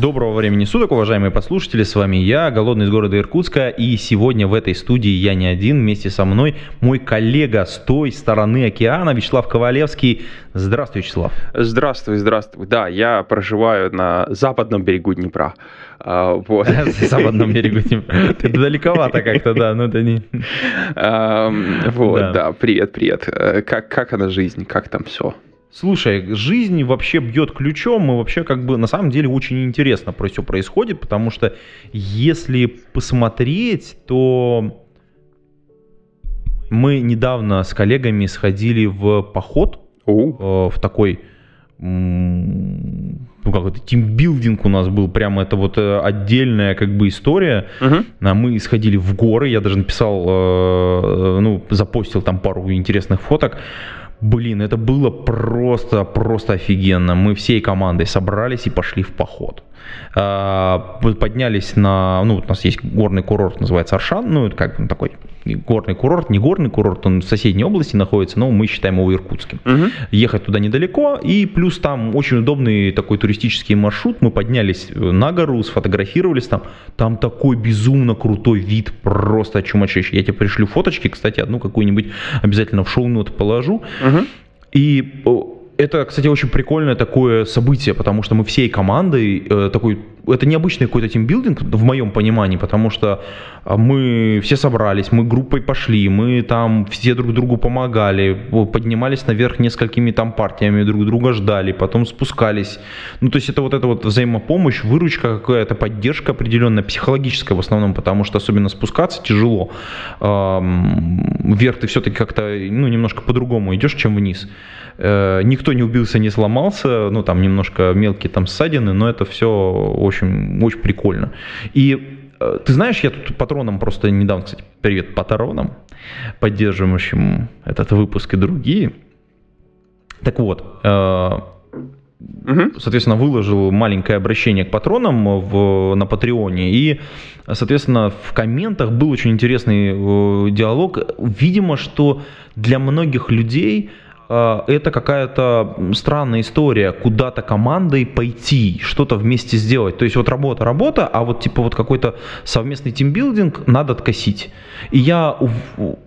Доброго времени суток, уважаемые послушатели, с вами я, Голодный из города Иркутска, и сегодня в этой студии я не один, вместе со мной мой коллега с той стороны океана, Вячеслав Ковалевский. Здравствуй, Вячеслав. Здравствуй, здравствуй. Да, я проживаю на западном берегу Днепра. А, Вот. Западном берегу Днепра. Ты далековато как-то, да, но это не... Вот, Да. да, привет, привет. Э, как она жизнь, как там все? Слушай, жизнь вообще бьет ключом, и вообще как бы на самом деле очень интересно про все происходит, потому что если посмотреть, то мы недавно с коллегами сходили в поход, э, в такой ну как это тимбилдинг у нас был прямо это вот э, отдельная как бы история. А мы сходили в горы я даже написал э, ну запостил там пару интересных фоток Блин, это было просто, просто офигенно. Мы всей командой собрались и пошли в поход. А, Поднялись на, ну, у нас есть горный курорт, называется Аршан, ну, это как бы такой горный курорт, не горный курорт, он в соседней области находится, но мы считаем его иркутским. Мгм. Ехать туда недалеко, и плюс там очень удобный такой туристический маршрут. Мы поднялись э, на гору, сфотографировались там. Там такой безумно крутой вид, просто чумачащий. Я тебе пришлю фоточки, кстати, одну какую-нибудь обязательно в шоу-ноты положу. Мгм. И это, кстати, очень прикольное такое событие, потому что мы всей командой э, такой это необычный какой-то тимбилдинг в моем понимании, потому что а, мы все собрались, мы группой пошли, мы там все друг другу помогали, поднимались наверх несколькими там партиями, друг друга ждали, потом спускались. Ну, то есть это вот эта вот взаимопомощь, выручка какая-то, поддержка определенная, психологическая в основном, потому что особенно спускаться тяжело. Ам, Вверх ты все-таки как-то, ну, немножко по-другому идешь, чем вниз. Э, Никто не убился, не сломался, ну, там немножко мелкие там ссадины, но это все очень, очень прикольно. И э, ты знаешь, я тут патроном просто недавно, кстати, привет патронам, поддерживающим этот выпуск и другие. Так вот, э, соответственно, выложил маленькое обращение к патронам в, на Патреоне. И, соответственно, в комментах был очень интересный диалог. Видимо, что для многих людей это какая-то странная история, куда-то командой пойти, что-то вместе сделать. То есть вот работа, работа, а вот типа вот какой-то совместный тимбилдинг надо откосить. И я,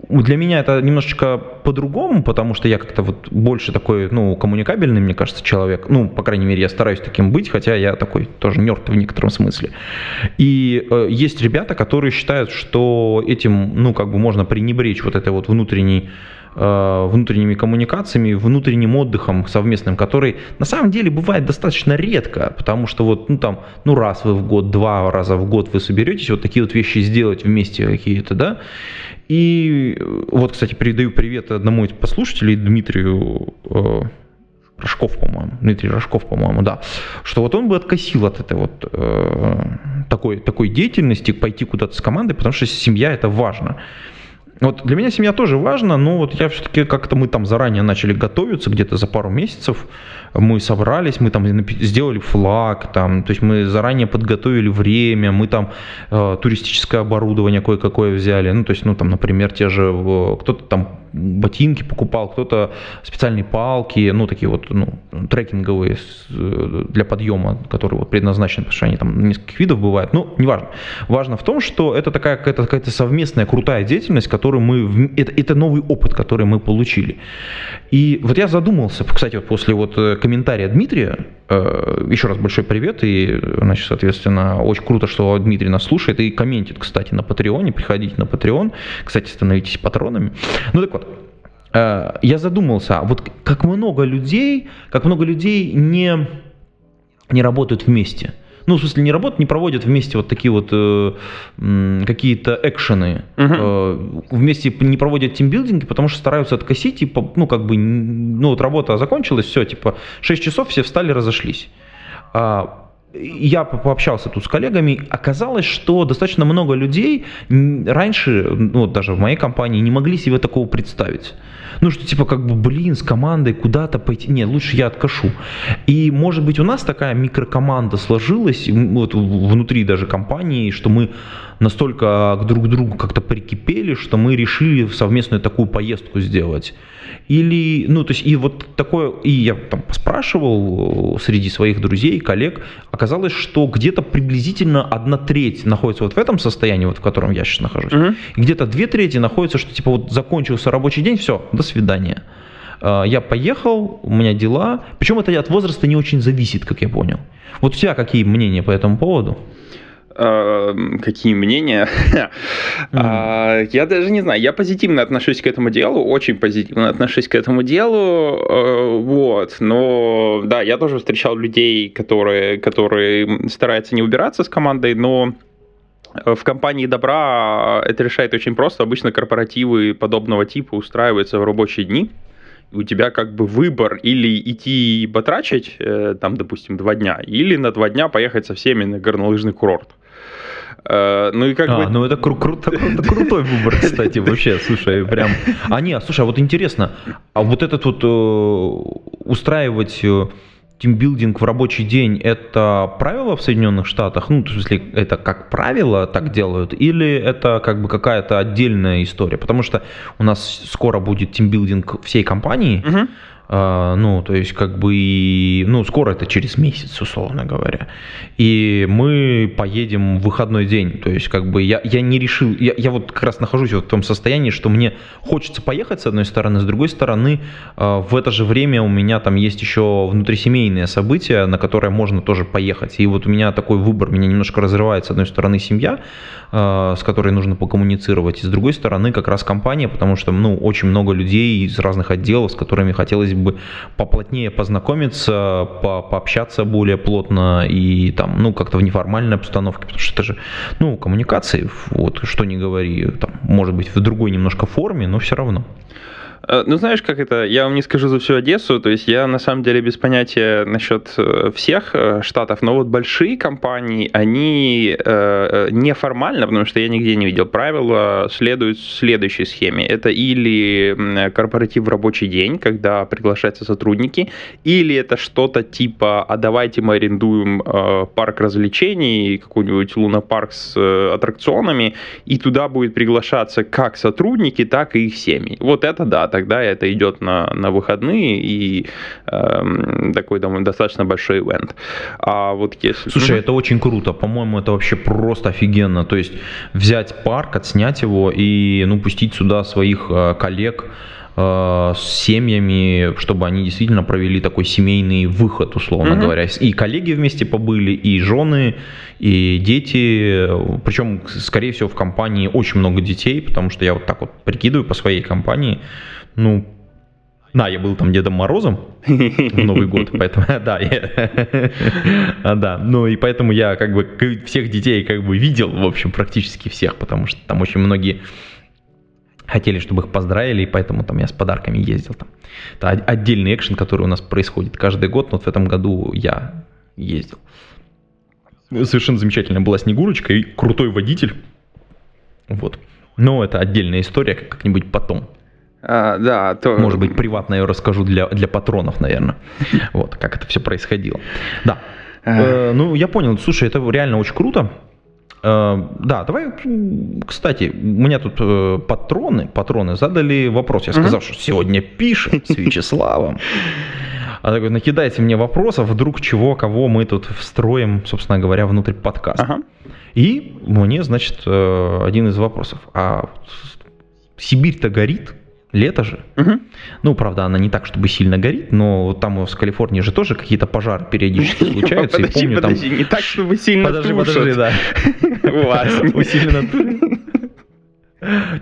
для меня это немножечко по-другому, потому что я как-то вот больше такой, ну, коммуникабельный, мне кажется, человек. Ну, по крайней мере, я стараюсь таким быть, хотя я такой тоже нерд в некотором смысле. И э, есть ребята, которые считают, что этим, ну, как бы можно пренебречь вот этой вот внутренней внутренними коммуникациями, внутренним отдыхом совместным, который на самом деле бывает достаточно редко, потому что вот, ну там, ну раз вы в год, два раза в год вы соберетесь вот такие вот вещи сделать вместе какие-то, да, и э, вот, кстати, передаю привет одному из послушателей, Дмитрию э, Рожков, по-моему, Дмитрий Рожков, по-моему, да, что вот он бы откосил от этой вот э, такой, такой деятельности, пойти куда-то с командой, потому что семья это важно. Вот для меня семья тоже важна, но вот я все-таки как-то мы там заранее начали готовиться, где-то за пару месяцев мы собрались, мы там сделали флаг, там, то есть мы заранее подготовили время, мы там э, туристическое оборудование кое-какое взяли, ну то есть, ну там, например, те же э, кто-то там ботинки покупал, кто-то специальные палки, ну такие вот, ну трекинговые э, для подъема, которые вот предназначены, потому что они там нескольких видов бывают, ну неважно. Важно в том, что это такая какая-то какая совместная крутая деятельность, которую мы, это, это новый опыт, который мы получили. И вот я задумался, кстати, вот после вот э, комментария Дмитрия, э, еще раз большой привет, и, значит, соответственно, очень круто, что Дмитрий нас слушает и комментит, кстати, на Патреоне, приходите на Patreon, кстати, становитесь патронами. Ну так вот, э, я задумался, а вот как много людей, как много людей не, не работают вместе. Ну, в смысле, не работают, не проводят вместе вот такие вот э, какие-то экшены. Мгм. Э, вместе не проводят тимбилдинги, потому что стараются откосить, и, ну, как бы, ну, вот работа закончилась, все, типа, 6 часов, все встали, разошлись. А я пообщался тут с коллегами, оказалось, что достаточно много людей раньше, ну, даже в моей компании, не могли себе такого представить. Ну, что типа как бы, блин, с командой куда-то пойти. Нет, лучше я откашу. И, может быть, у нас такая микрокоманда сложилась, вот внутри даже компании, что мы настолько друг к другу как-то прикипели, что мы решили совместную такую поездку сделать. Или, ну, то есть, и вот такое, и я там спрашивал э, среди своих друзей, коллег, оказалось, что где-то приблизительно одна треть находится вот в этом состоянии, вот в котором я сейчас нахожусь, угу. и где-то две трети находятся, что типа вот закончился рабочий день, все, до свидания. Э, я поехал, у меня дела, причем это от возраста не очень зависит, как я понял. Вот у тебя какие мнения по этому поводу? Эм, какие мнения. Mm-hmm. Я даже не знаю, я позитивно отношусь к этому делу, очень позитивно отношусь к этому делу, э, вот, но да, я тоже встречал людей, которые, которые стараются не убираться с командой, но в компании добра это решает очень просто. Обычно корпоративы подобного типа устраиваются в рабочие дни. У тебя как бы выбор или идти батрачить, э, там, допустим, два дня, или на два дня поехать со всеми на горнолыжный курорт. Э, ну и как а, бы... ну это, кру- круто, это крутой выбор, кстати, вообще, слушай, прям... А не, слушай, а вот интересно, а вот этот вот э, устраивать э, тимбилдинг в рабочий день – это правило в Соединенных Штатах? Ну, в смысле, это как правило так делают? Или это как бы какая-то отдельная история? Потому что у нас скоро будет тимбилдинг всей компании, угу. А, ну, то есть, как бы, ну, скоро это через месяц, условно говоря. И мы поедем в выходной день. То есть, как бы, я, я не решил, я, я вот как раз нахожусь вот в том состоянии, что мне хочется поехать с одной стороны, с другой стороны, а, в это же время у меня там есть еще внутрисемейные события, на которые можно тоже поехать. И вот у меня такой выбор, меня немножко разрывает, с одной стороны, семья, а, с которой нужно покоммуницировать, и с другой стороны, как раз компания, потому что, ну, очень много людей из разных отделов, с которыми хотелось бы поплотнее познакомиться, по пообщаться более плотно и там, ну, как-то в неформальной обстановке, потому что это же, ну, коммуникации, вот, что не говори, там, может быть, в другой немножко форме, но все равно. Э, ну, знаешь, как это, я вам не скажу за всю Одессу, то есть я на самом деле без понятия насчет э, всех э, штатов, но вот большие компании, они неформально, потому что я нигде не видел, правила следуют следующей схеме. Это или корпоратив в рабочий день, когда приглашаются сотрудники, или это что-то типа, а давайте мы арендуем парк развлечений, какой-нибудь лунопарк с аттракционами, и туда будет приглашаться как сотрудники, так и их семьи. Вот это да, тогда это идет на, на выходные и э, такой думаю, достаточно большой ивент. А вот если... Слушай, это очень круто. По-моему, это вообще просто офигенно. То есть взять парк, отснять его и ну, пустить сюда своих э, коллег, э, с семьями, чтобы они действительно провели такой семейный выход, условно mm-hmm. говоря. И коллеги вместе побыли, и жены, и дети. Причем, скорее всего, в компании очень много детей, потому что я вот так вот прикидываю по своей компании ну, да, я был там Дедом Морозом в Новый год, поэтому, да, я, да, ну и поэтому я как бы всех детей как бы видел, в общем, практически всех, потому что там очень многие хотели, чтобы их поздравили, и поэтому там я с подарками ездил там. Это отдельный экшен, который у нас происходит каждый год, но вот в этом году я ездил. Совершенно замечательная была Снегурочка и крутой водитель. Вот. Но это отдельная история, как-нибудь потом. А, да, то... Может быть, приватно я расскажу для, для патронов, наверное. Вот, как это все происходило. Да. Э, ну, я понял. Слушай, это реально очень круто. Э, да, давай, кстати, у меня тут э, патроны, патроны задали вопрос. Я сказал, что сегодня пишем с Вячеславом. А такой, накидайте мне вопросов, вдруг чего, кого мы тут встроим, собственно говоря, внутрь подкаста. Ага. И мне, значит, один из вопросов. А Сибирь-то горит? Лето же. Угу. Ну, правда, она не так, чтобы сильно горит, но там в Калифорнии же тоже какие-то пожары периодически случаются. Подожди, помню, подожди, там... не так, чтобы сильно Подожди, тушат. подожди, да. У вас. Усиленно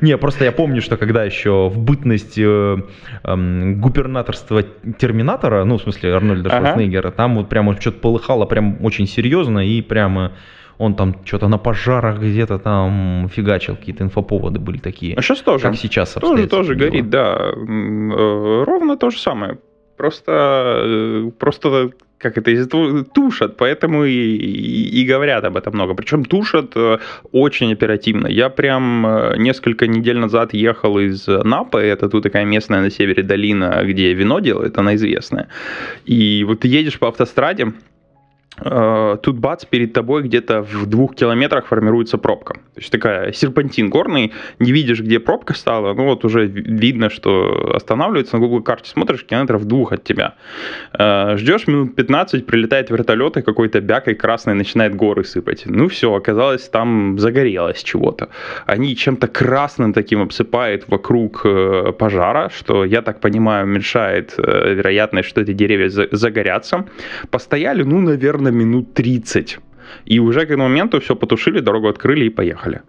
не, просто я помню, что когда еще в бытность э, э, губернаторства Терминатора, ну, в смысле Арнольда ага. Шварценеггера, там вот прямо что-то полыхало прям очень серьезно и прямо он там что-то на пожарах где-то там фигачил, какие-то инфоповоды были такие. А сейчас тоже. Как сейчас Тоже, тоже горит, да. Э, ровно то же самое. просто, э, просто как это, тушат, поэтому и, и, и говорят об этом много. Причем тушат э, очень оперативно. Я прям несколько недель назад ехал из Напы, это тут такая местная на севере долина, где вино делают, она известная. И вот ты едешь по автостраде, тут бац, перед тобой где-то в двух километрах формируется пробка. То есть такая серпантин горный, не видишь, где пробка стала, ну вот уже видно, что останавливается, на Google карте смотришь, километров двух от тебя. Э, ждешь минут 15, прилетает вертолет, и какой-то бякой красный начинает горы сыпать. Ну все, оказалось, там загорелось чего-то. Они чем-то красным таким обсыпают вокруг э, пожара, что, я так понимаю, уменьшает вероятность, что эти деревья загорятся. Постояли, ну, наверное, примерно минут 30 и уже к этому моменту все потушили, дорогу открыли и поехали.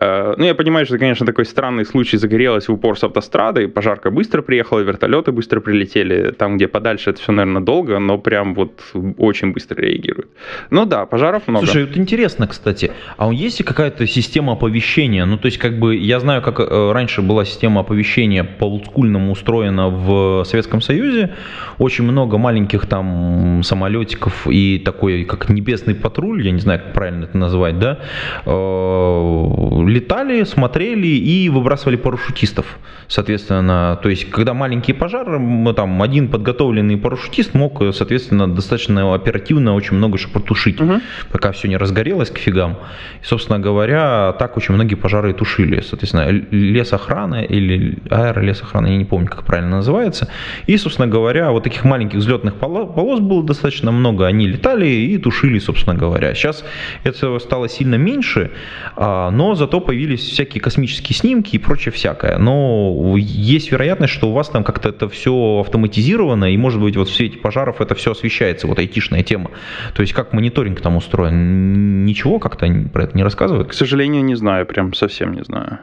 Э, ну, я понимаю, что, конечно, такой странный случай загорелось в упор с автострады, пожарка быстро приехала, вертолеты быстро прилетели. Там, где подальше, это все, наверное, долго, но прям вот очень быстро реагирует. Ну да, пожаров много. Слушай, вот интересно, кстати, а есть ли какая-то система оповещения? Ну, то есть, как бы, я знаю, как э, раньше была система оповещения по олдскульному устроена в Советском Союзе. Очень много маленьких там самолетиков и такой, как небесный патруль, я не знаю, как правильно это назвать, да, э, летали, смотрели и выбрасывали парашютистов, соответственно. То есть, когда маленькие пожары, там один подготовленный парашютист мог, соответственно, достаточно оперативно очень много что протушить, угу. пока все не разгорелось к фигам. И, собственно говоря, так очень многие пожары тушили. Соответственно, лесохрана или аэролесохрана, я не помню, как правильно называется. И, собственно говоря, вот таких маленьких взлетных полос было достаточно много. Они летали и тушили, собственно говоря. Сейчас этого стало сильно меньше, а, но зато появились всякие космические снимки и прочее всякое. Но есть вероятность, что у вас там как-то это все автоматизировано, и может быть вот в свете пожаров это все освещается, вот айтишная тема. То есть как мониторинг там устроен? Ничего как-то про это не рассказывают? К сожалению, не знаю, прям совсем не знаю.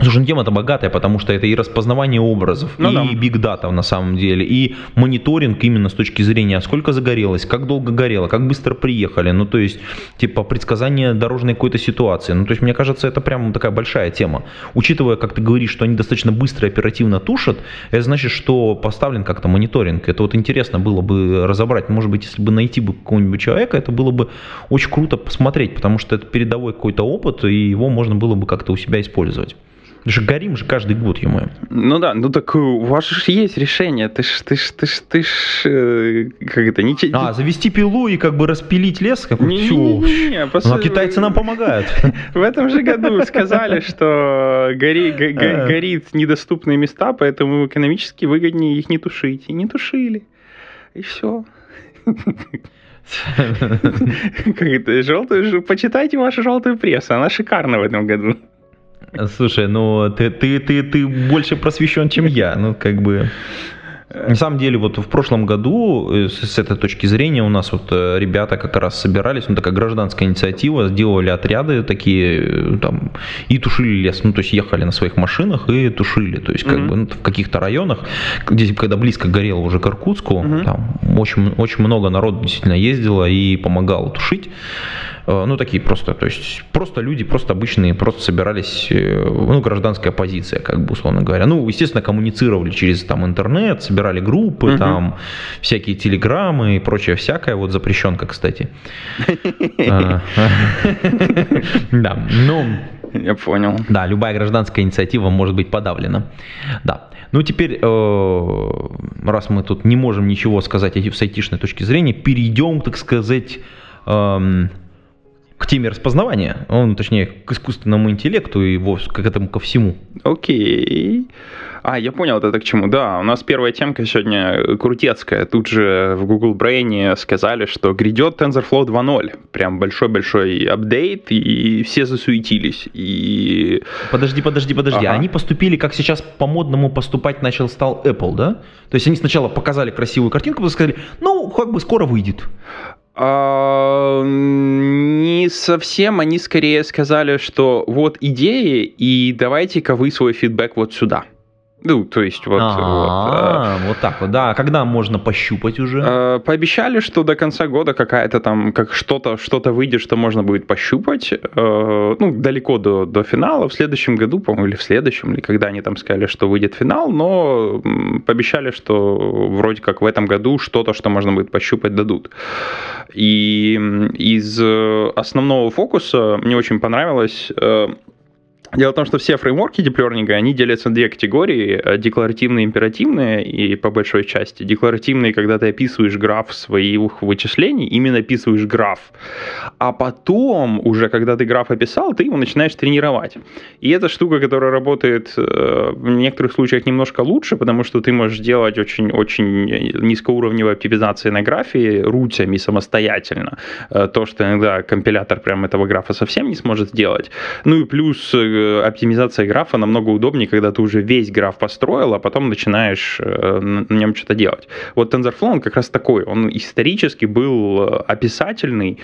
Слушай, ну тема-то богатая, потому что это и распознавание образов, ну, и да. дата на самом деле, и мониторинг именно с точки зрения, сколько загорелось, как долго горело, как быстро приехали, ну то есть, типа, предсказание дорожной какой-то ситуации. Ну то есть, мне кажется, это прям такая большая тема. Учитывая, как ты говоришь, что они достаточно быстро и оперативно тушат, это значит, что поставлен как-то мониторинг. Это вот интересно было бы разобрать. Может быть, если бы найти бы какого-нибудь человека, это было бы очень круто посмотреть, потому что это передовой какой-то опыт, и его можно было бы как-то у себя использовать. Мы же горим же каждый год, ему. Ну да, ну так у вас же есть решение. Ты ж, ты ж, ты ж, ты ж, э, как это, не... А, завести пилу и как бы распилить лес? Как не, не, не, не, не. Ну, а китайцы нам помогают. В этом же году сказали, что го, горит недоступные места, поэтому экономически выгоднее их не тушить. И не тушили. И все. Как это, желтую, почитайте вашу желтую прессу, она шикарна в этом году. Слушай, ну ты, ты, ты, ты больше просвещен, чем я. Ну, как бы. На самом деле, вот в прошлом году, э, с, этой точки зрения, у нас вот э, ребята как раз собирались, ну, такая гражданская инициатива, сделали отряды такие, э, там, и тушили лес, ну, то есть ехали на своих машинах и тушили, то есть, как mm-hmm. бы, ну, в каких-то районах, где, когда близко горело уже к Иркутску, mm-hmm. там очень, очень много народу действительно ездило и помогало тушить. Ну, такие просто, то есть просто люди, просто обычные, просто собирались, ну, гражданская позиция, как бы, условно говоря. Ну, естественно, коммуницировали через там интернет, собирали группы, угу. там, всякие телеграммы и прочее всякое, вот запрещенка, кстати. А, да, ну... Я понял. Да, любая гражданская инициатива может быть подавлена. Да. Ну, теперь, э, раз мы тут не можем ничего сказать с айтишной точки зрения, перейдем, так сказать, эм, к теме распознавания, он, точнее, к искусственному интеллекту и его, к этому ко всему. Окей. А, я понял, это к чему. Да, у нас первая темка сегодня крутецкая. Тут же в Google Brain сказали, что грядет TensorFlow 2.0. Прям большой-большой апдейт, и все засуетились. И... Подожди, подожди, подожди. Ага. Они поступили, как сейчас по-модному поступать начал стал Apple, да? То есть они сначала показали красивую картинку, потом сказали, ну, как бы скоро выйдет. А, не совсем, они скорее сказали, что вот идеи, и давайте-ка вы свой фидбэк вот сюда. Ну, то есть вот... вот, А, вот так вот, да. А когда можно пощупать уже? Э, Пообещали, что до конца года какая-то там, как что-то что выйдет, что можно будет пощупать. Э, Ну, далеко до, до финала. В следующем году, по-моему, или в следующем, или когда они там сказали, что выйдет финал, но пообещали, что вроде как в этом году что-то, что можно будет пощупать, дадут. И из э, основного фокуса мне очень понравилось э, Дело в том, что все фреймворки диплернинга, они делятся на две категории, э, декларативные и императивные, и по большой части. Декларативные, когда ты описываешь граф своих вычислений, именно описываешь граф. А потом, уже когда ты граф описал, ты его начинаешь тренировать. И это штука, которая работает э, в некоторых случаях немножко лучше, потому что ты можешь делать очень-очень низкоуровневые оптимизации на графе рутями самостоятельно. Э, То, что иногда компилятор прям этого графа совсем не сможет сделать. Ну и плюс оптимизация графа намного удобнее, когда ты уже весь граф построил, а потом начинаешь э, на нем что-то делать. Вот TensorFlow, он как раз такой. Он исторически был э, описательный,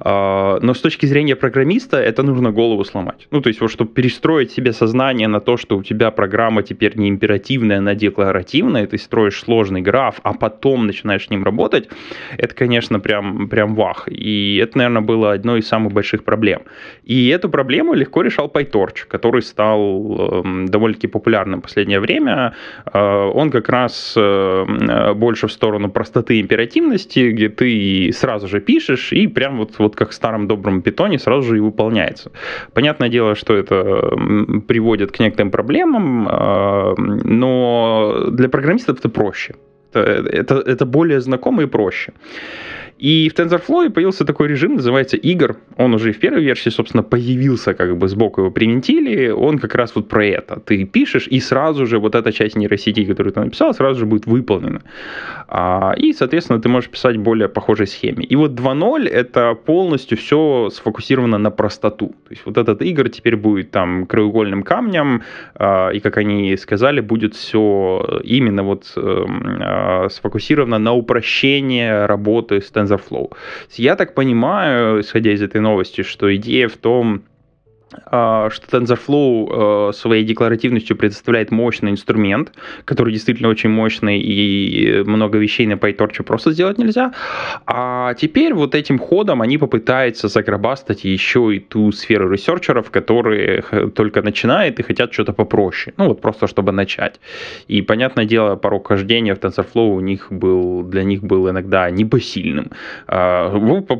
э, но с точки зрения программиста это нужно голову сломать. Ну, то есть, вот, чтобы перестроить себе сознание на то, что у тебя программа теперь не императивная, она декларативная, ты строишь сложный граф, а потом начинаешь с ним работать, это, конечно, прям, прям вах. И это, наверное, было одной из самых больших проблем. И эту проблему легко решал PyTorch, который стал э, довольно-таки популярным в последнее время. Э, он как раз э, больше в сторону простоты императивности, где ты сразу же пишешь, и прям вот, вот как в старом добром питоне сразу же и выполняется. Понятное дело, что это м, приводит к некоторым проблемам, э, но для программистов это проще. Это, это, это более знакомо и проще. И в TensorFlow появился такой режим, называется игр. Он уже в первой версии, собственно, появился, как бы сбоку его привинтили. Он как раз вот про это. Ты пишешь, и сразу же вот эта часть нейросети, которую ты написал, сразу же будет выполнена. А, и, соответственно, ты можешь писать более похожей схеме. И вот 2.0 это полностью все сфокусировано на простоту. То есть вот этот игр теперь будет там краеугольным камнем, а, и, как они сказали, будет все именно вот эм, а, сфокусировано на упрощение работы с TensorFlow. Я так понимаю, исходя из этой новости, что идея в том, что TensorFlow э, своей декларативностью предоставляет мощный инструмент, который действительно очень мощный, и много вещей на PyTorch просто сделать нельзя. А теперь вот этим ходом они попытаются загробастать еще и ту сферу ресерчеров, которые только начинают и хотят что-то попроще. Ну вот просто чтобы начать. И, понятное дело, порог хождения в TensorFlow у них был, для них был иногда непосильным. А,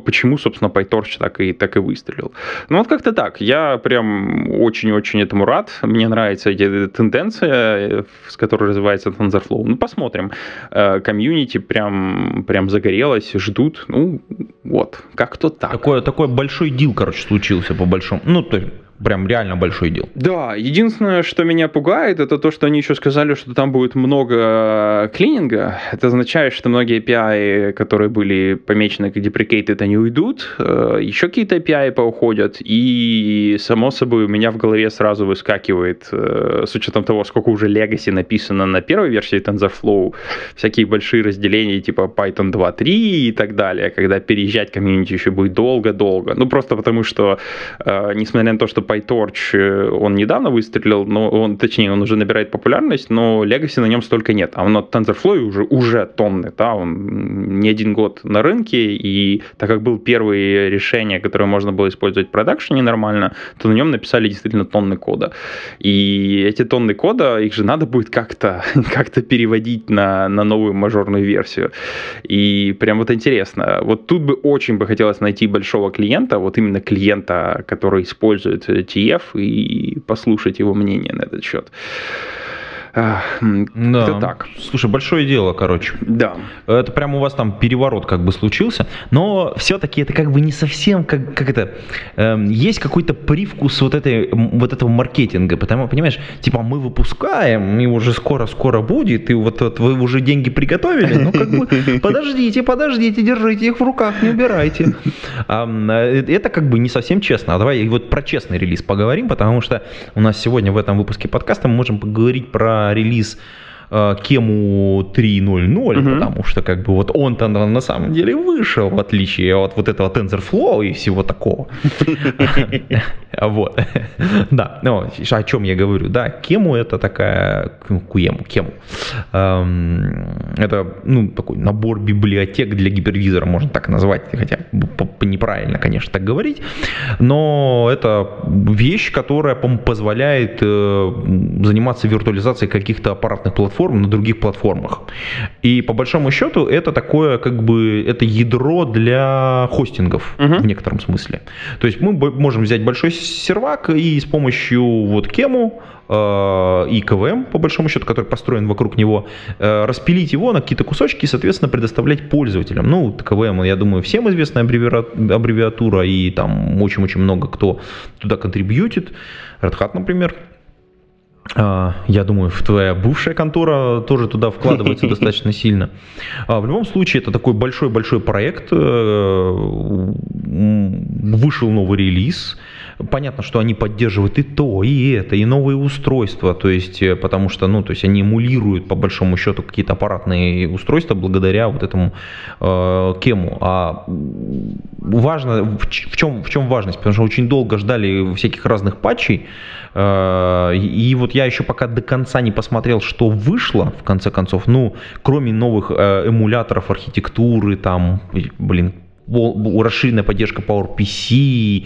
почему, собственно, PyTorch так и, так и выстрелил. Ну вот как-то так. Я прям очень-очень этому рад. Мне нравится эта тенденция, с которой развивается TensorFlow. Ну, посмотрим. Э, Комьюнити прям, прям загорелось, ждут. Ну, вот, как-то так. Такой, такой большой дил, короче, случился по большому. Ну, то есть, прям реально большой дел. Да, единственное, что меня пугает, это то, что они еще сказали, что там будет много клининга. Это означает, что многие API, которые были помечены как deprecated, они уйдут, э, еще какие-то API поуходят, и само собой у меня в голове сразу выскакивает, э, с учетом того, сколько уже Legacy написано на первой версии TensorFlow, всякие большие разделения типа Python 2.3 и так далее, когда переезжать комьюнити еще будет долго-долго. Ну, просто потому что, э, несмотря на то, что PyTorch, э, он недавно выстрелил, но он, точнее, он уже набирает популярность, но Legacy на нем столько нет. А на TensorFlow уже, уже тонны, да, он не один год на рынке, и так как был первые решения, которые можно было использовать в продакшене нормально, то на нем написали действительно тонны кода. И эти тонны кода, их же надо будет как-то как переводить на, на новую мажорную версию. И прям вот интересно. Вот тут бы очень бы хотелось найти большого клиента, вот именно клиента, который использует TF и послушать его мнение на этот счет. Да. Это так. Слушай, большое дело, короче. Да. Это прям у вас там переворот как бы случился, но все-таки это как бы не совсем как, как это. Э, есть какой-то привкус вот, этой, вот этого маркетинга, потому, понимаешь, типа мы выпускаем, и уже скоро-скоро будет, и вот, вот вы уже деньги приготовили, ну как бы подождите, подождите, держите их в руках, не убирайте. Э, это как бы не совсем честно. А давай вот про честный релиз поговорим, потому что у нас сегодня в этом выпуске подкаста мы можем поговорить про релиз э, Кему 3.0.0, угу. потому что как бы вот он-то на самом деле вышел, в отличие от вот этого TensorFlow и всего такого. Вот. Да, ну, о чем я говорю? Да, Кему это такая, Куему, Кему. Эм, это, ну, такой набор библиотек для гипервизора, можно так назвать, хотя неправильно, конечно, так говорить, но это вещь, которая позволяет э, заниматься виртуализацией каких-то аппаратных платформ на других платформах. И по большому счету это такое, как бы, это ядро для хостингов uh-huh. в некотором смысле. То есть мы можем взять большой сервак и с помощью вот Кему Э, и КВМ, по большому счету, который построен вокруг него, э, распилить его на какие-то кусочки и, соответственно, предоставлять пользователям. Ну, КВМ, я думаю, всем известная аббревиатура, и там очень-очень много кто туда контрибьютит. Red Hat, например. А, я думаю, твоя бывшая контора тоже туда вкладывается достаточно сильно. А, в любом случае, это такой большой-большой проект. Э, вышел новый релиз. Понятно, что они поддерживают и то, и это, и новые устройства, то есть, э, потому что, ну, то есть они эмулируют по большому счету какие-то аппаратные устройства благодаря вот этому э, кему. А важно, в, в, чем, в чем важность? Потому что очень долго ждали всяких разных патчей, э, и вот я еще пока до конца не посмотрел, что вышло, в конце концов, ну, кроме новых э, эмуляторов архитектуры, там, блин, расширенная поддержка PowerPC,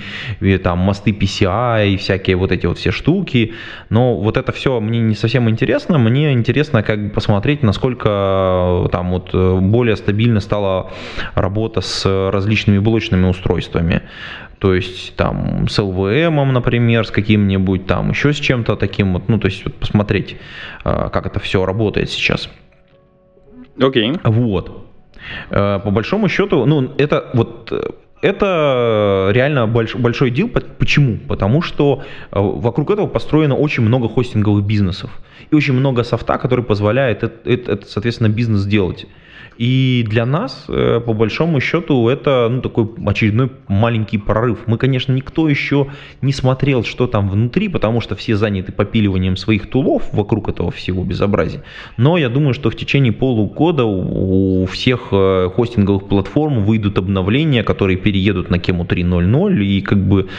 там мосты PCI и всякие вот эти вот все штуки. Но вот это все мне не совсем интересно. Мне интересно как бы посмотреть, насколько э, там вот э, более стабильно стала работа с различными блочными устройствами. То есть там с LVM, например, с каким-нибудь там еще с чем-то таким вот, ну то есть вот посмотреть, э, как это все работает сейчас. Окей. Okay. Вот. Э, по большому счету, ну, это вот э, это реально больш, большой дел. Почему? Потому что э, вокруг этого построено очень много хостинговых бизнесов и очень много софта, который позволяет это, это соответственно, бизнес делать. И для нас, э, по большому счету, это ну, такой очередной маленький прорыв. Мы, конечно, никто еще не смотрел, что там внутри, потому что все заняты попиливанием своих тулов вокруг этого всего безобразия. Но я думаю, что в течение полугода у всех э, хостинговых платформ выйдут обновления, которые переедут на Кему 3.0.0. И как бы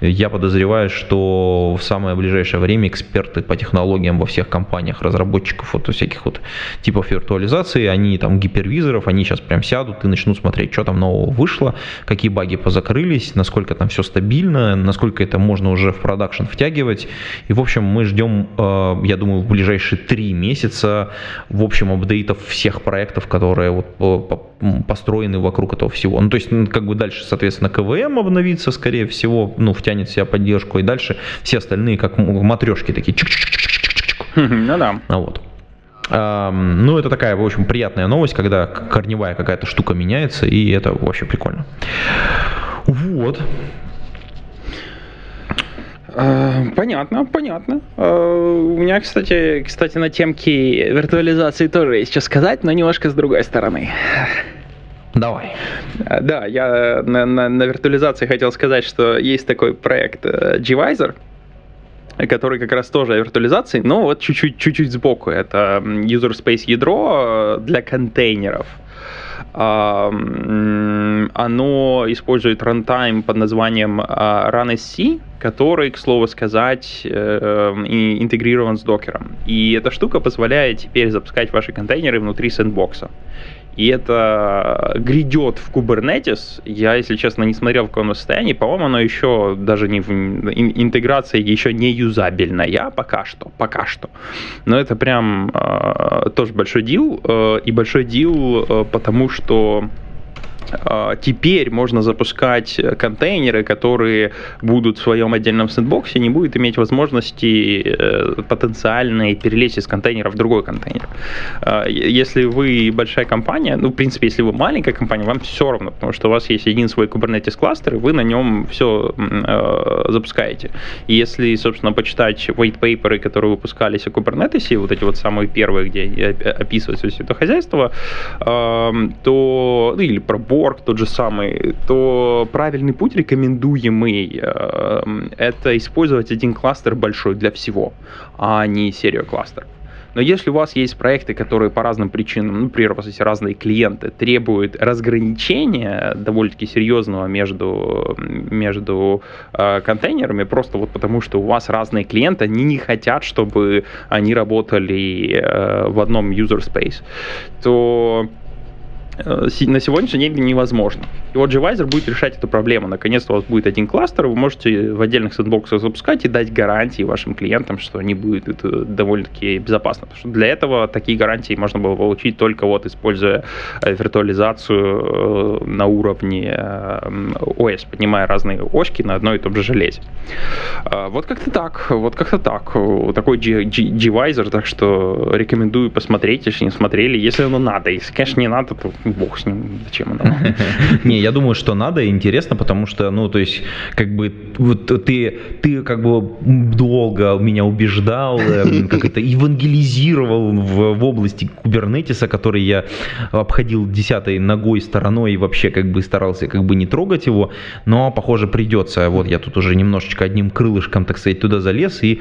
я подозреваю, что в самое ближайшее время эксперты по технологиям во всех компаниях, разработчиков вот всяких вот типов виртуализации, они там гипер гипервизоров, они сейчас прям сядут и начнут смотреть, что там нового вышло, какие баги позакрылись, насколько там все стабильно, насколько это можно уже в продакшн втягивать. И, в общем, мы ждем, э, я думаю, в ближайшие три месяца, в общем, апдейтов всех проектов, которые вот построены вокруг этого всего. Ну, то есть, как бы дальше, соответственно, КВМ обновится, скорее всего, ну, втянет в себя поддержку, и дальше все остальные, как матрешки такие, Ну да. Вот. Ну, это такая, в общем, приятная новость, когда корневая какая-то штука меняется, и это вообще прикольно. Вот. А, понятно, понятно. А, у меня, кстати, кстати, на темке виртуализации тоже есть что сказать, но немножко с другой стороны. Давай. А, да, я на, на, на виртуализации хотел сказать, что есть такой проект э, Gvisor, который как раз тоже о виртуализации, но вот чуть-чуть, чуть-чуть сбоку. Это user space ядро для контейнеров. Оно использует runtime под названием а, RunSC, который, к слову сказать, э, интегрирован с докером. И эта штука позволяет теперь запускать ваши контейнеры внутри сэндбокса и это грядет в Kubernetes. Я, если честно, не смотрел в каком состоянии. По-моему, оно еще даже не в интеграции еще не юзабельная пока что, пока что. Но это прям э, тоже большой дил, э, и большой дил, э, потому что теперь можно запускать контейнеры, которые будут в своем отдельном сэндбоксе, не будет иметь возможности э, потенциально перелезть из контейнера в другой контейнер. А, если вы большая компания, ну, в принципе, если вы маленькая компания, вам все равно, потому что у вас есть один свой Kubernetes кластер, и вы на нем все э, запускаете. И если, собственно, почитать white paper, которые выпускались о Kubernetes, вот эти вот самые первые, где описывается все это хозяйство, то, ну, или про Borg тот же самый, то правильный путь рекомендуемый э, это использовать один кластер большой для всего, а не серию кластеров. Но если у вас есть проекты, которые по разным причинам, ну, например, у вас есть разные клиенты, требуют разграничения довольно-таки серьезного между, между э, контейнерами, просто вот потому что у вас разные клиенты, они не хотят, чтобы они работали э, в одном user space, то на сегодняшний день невозможно. И вот Gvisor будет решать эту проблему. Наконец-то у вас будет один кластер, вы можете в отдельных сэндбоксах запускать и дать гарантии вашим клиентам, что они будут это довольно-таки безопасно. Потому что для этого такие гарантии можно было получить только вот используя э, виртуализацию э, на уровне ОС, поднимая разные ошки на одной и том же железе. Вот как-то так, вот как-то так. Такой Gvisor, так что рекомендую посмотреть, если не смотрели. Если оно надо, если, конечно, не надо, то бог с ним, зачем оно? Не, я думаю, что надо и интересно, потому что, ну, то есть, как бы, вот ты, ты как бы долго меня убеждал, эм, как это, евангелизировал в, в области кубернетиса, который я обходил десятой ногой стороной и вообще как бы старался как бы не трогать его, но, похоже, придется. Вот я тут уже немножечко одним крылышком, так сказать, туда залез и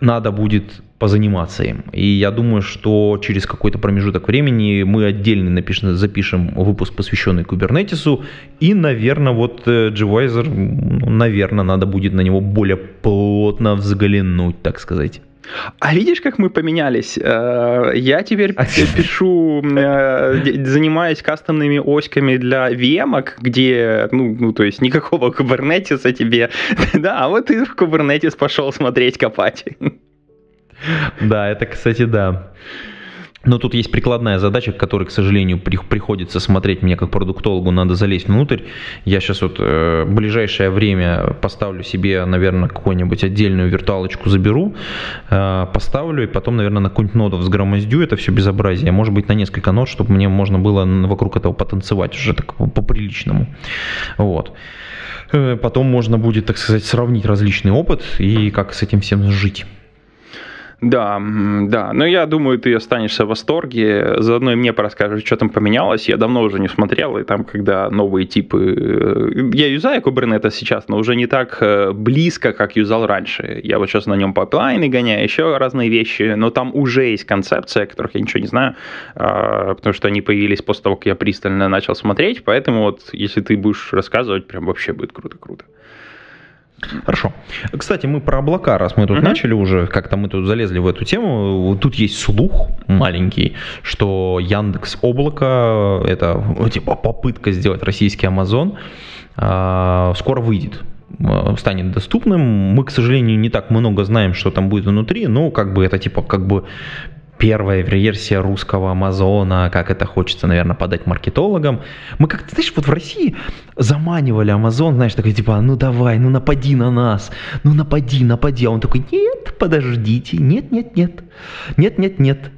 надо будет позаниматься им. И я думаю, что через какой-то промежуток времени мы отдельно напишем, запишем выпуск, посвященный кубернетису. И, наверное, вот GVisor, э, ну, наверное, надо будет на него более плотно взглянуть, так сказать. А видишь, как мы поменялись? Э, я теперь пишу, э, занимаюсь кастомными оськами для VM, где, ну, ну, то есть никакого кубернетиса тебе. Да, а вот ты в кубернетис пошел смотреть, копать. Да, это, кстати, да. Но тут есть прикладная задача, которой, к сожалению, при, приходится смотреть мне как продуктологу, надо залезть внутрь. Я сейчас вот э, в ближайшее время поставлю себе, наверное, какую-нибудь отдельную виртуалочку заберу, э, поставлю и потом, наверное, на какую-нибудь ноду взгромоздю это все безобразие. Может быть, на несколько нод, чтобы мне можно было вокруг этого потанцевать уже так по-приличному. Вот. Э, потом можно будет, так сказать, сравнить различный опыт и как с этим всем жить. Да, да. Но я думаю, ты останешься в восторге. Заодно и мне порасскажешь, что там поменялось. Я давно уже не смотрел, и там, когда новые типы... Э, я юзаю Kubernetes сейчас, но уже не так э, близко, как юзал раньше. Я вот сейчас на нем пайплайны гоняю, еще разные вещи, но там уже есть концепция, о которых я ничего не знаю, а, потому что они появились после того, как я пристально начал смотреть. Поэтому вот, если ты будешь рассказывать, прям вообще будет круто-круто. Хорошо. Кстати, мы про облака, раз мы тут uh-huh. начали уже, как-то мы тут залезли в эту тему, тут есть слух маленький, что Яндекс Облако, это типа попытка сделать российский Амазон, а, скоро выйдет а, станет доступным. Мы, к сожалению, не так много знаем, что там будет внутри, но как бы это типа как бы первая версия русского Амазона, как это хочется, наверное, подать маркетологам. Мы как-то, знаешь, вот в России заманивали Амазон, знаешь, такой типа, ну давай, ну напади на нас, ну напади, напади. А он такой, нет, подождите, нет, нет, нет, нет, нет, нет.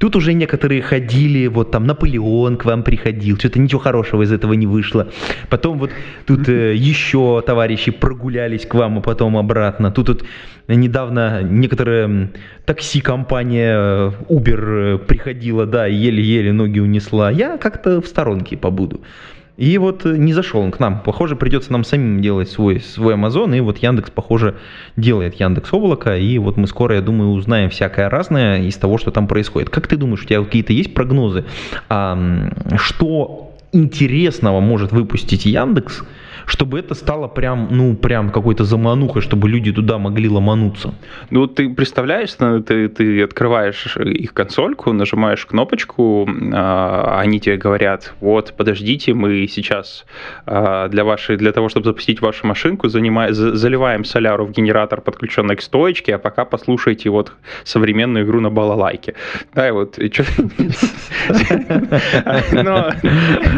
Тут уже некоторые ходили, вот там Наполеон к вам приходил, что-то ничего хорошего из этого не вышло. Потом вот тут э, еще товарищи прогулялись к вам, а потом обратно. Тут вот недавно некоторая такси-компания э, Uber э, приходила, да, еле-еле ноги унесла. Я как-то в сторонке побуду. И вот э, не зашел он к нам. Похоже, придется нам самим делать свой, свой Amazon. И вот Яндекс, похоже, делает Яндекс Облако. И вот мы скоро, я думаю, узнаем всякое разное из того, что там происходит. Как ты думаешь, у тебя какие-то есть прогнозы? А, что интересного может выпустить Яндекс – чтобы это стало прям, ну, прям какой-то заманухой, чтобы люди туда могли ломануться. Ну, ты представляешь, ты, ты открываешь их консольку, нажимаешь кнопочку, а, они тебе говорят, вот, подождите, мы сейчас а, для вашей, для того, чтобы запустить вашу машинку, занимаем, заливаем соляру в генератор, подключенный к стоечке, а пока послушайте вот современную игру на балалайке. Да, и вот, но,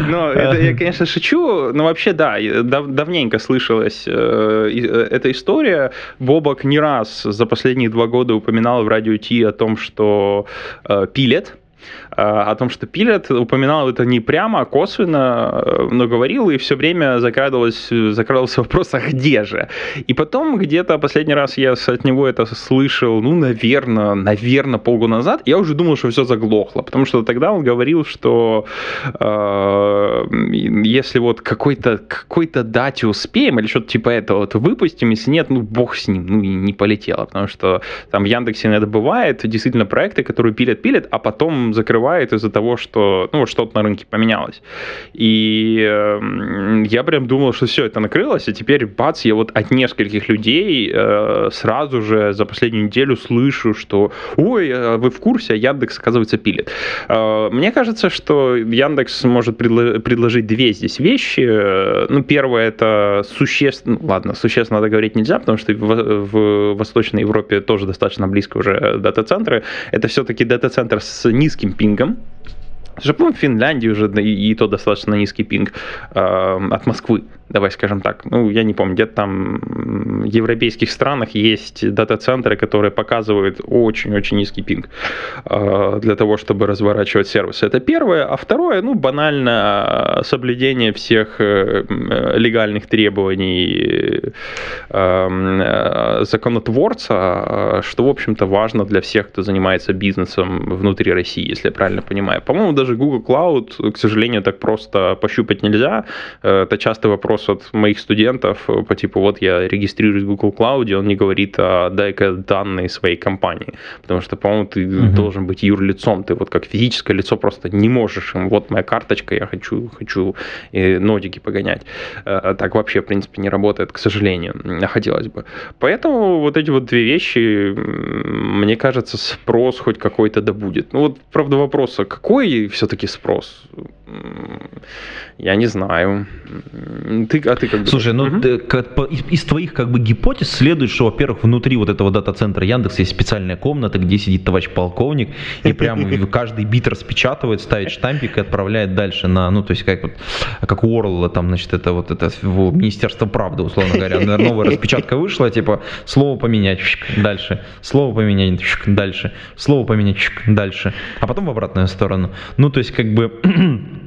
но это я, конечно, шучу, но вообще, да, дав, давненько слышалась э, э, эта история. Бобок не раз за последние два года упоминал в радио Ти о том, что э, пилет о том, что пилят, упоминал это не прямо, а косвенно, но говорил, и все время закрадывалось, закрадывался вопрос, а где же? И потом где-то последний раз я от него это слышал, ну, наверное, наверное, полгода назад, я уже думал, что все заглохло, потому что тогда он говорил, что э, если вот какой-то какой-то дате успеем или что-то типа этого, то выпустим, если нет, ну, бог с ним, ну, и не полетело, потому что там в Яндексе иногда бывает действительно проекты, которые пилят-пилят, а потом закрывают из-за того, что, ну, вот что-то на рынке поменялось. И э, я прям думал, что все, это накрылось, а теперь, бац, я вот от нескольких людей э, сразу же за последнюю неделю слышу, что, ой, а вы в курсе, а Яндекс, оказывается, пилит. Э, мне кажется, что Яндекс может предло- предложить две здесь вещи. Ну, первое, это существенно, ну, ладно, существенно надо говорить нельзя, потому что в, в Восточной Европе тоже достаточно близко уже дата-центры. Это все-таки дата-центр с низким kempingiem же, по-моему, Финляндии уже и, и то достаточно низкий пинг э, от Москвы давай скажем так, ну, я не помню, где-то там в европейских странах есть дата-центры, которые показывают очень-очень низкий пинг э, для того, чтобы разворачивать сервисы. Это первое. А второе, ну, банально соблюдение всех э, легальных требований э, законотворца, что, в общем-то, важно для всех, кто занимается бизнесом внутри России, если я правильно понимаю. По-моему, даже Google Cloud, к сожалению, так просто пощупать нельзя. Это частый вопрос от моих студентов э, по типу, вот я регистрируюсь в Google Cloud, и он не говорит, а дай-ка данные своей компании. Потому что, по-моему, ты угу. должен быть юрлицом, ты вот как физическое лицо просто не можешь им, вот моя карточка, я хочу, хочу э, нодики погонять. Э, так вообще, в принципе, не работает, к сожалению, хотелось бы. Поэтому вот эти вот две вещи, мне кажется, спрос хоть какой-то да будет. Ну вот, правда, вопрос, а какой все-таки спрос? Я не знаю. Ты, а ты как Слушай, ну угу. ты, как, по, из, из твоих как бы гипотез следует, что, во-первых, внутри вот этого дата-центра Яндекс есть специальная комната, где сидит товарищ полковник и прям каждый бит распечатывает, ставит штампик и отправляет дальше на, ну то есть как вот как у Орла там, значит, это вот это в Министерство правды, условно говоря, новая распечатка вышла, типа слово поменять дальше, слово поменять дальше, слово поменять дальше, а потом в обратную сторону. Ну то есть как бы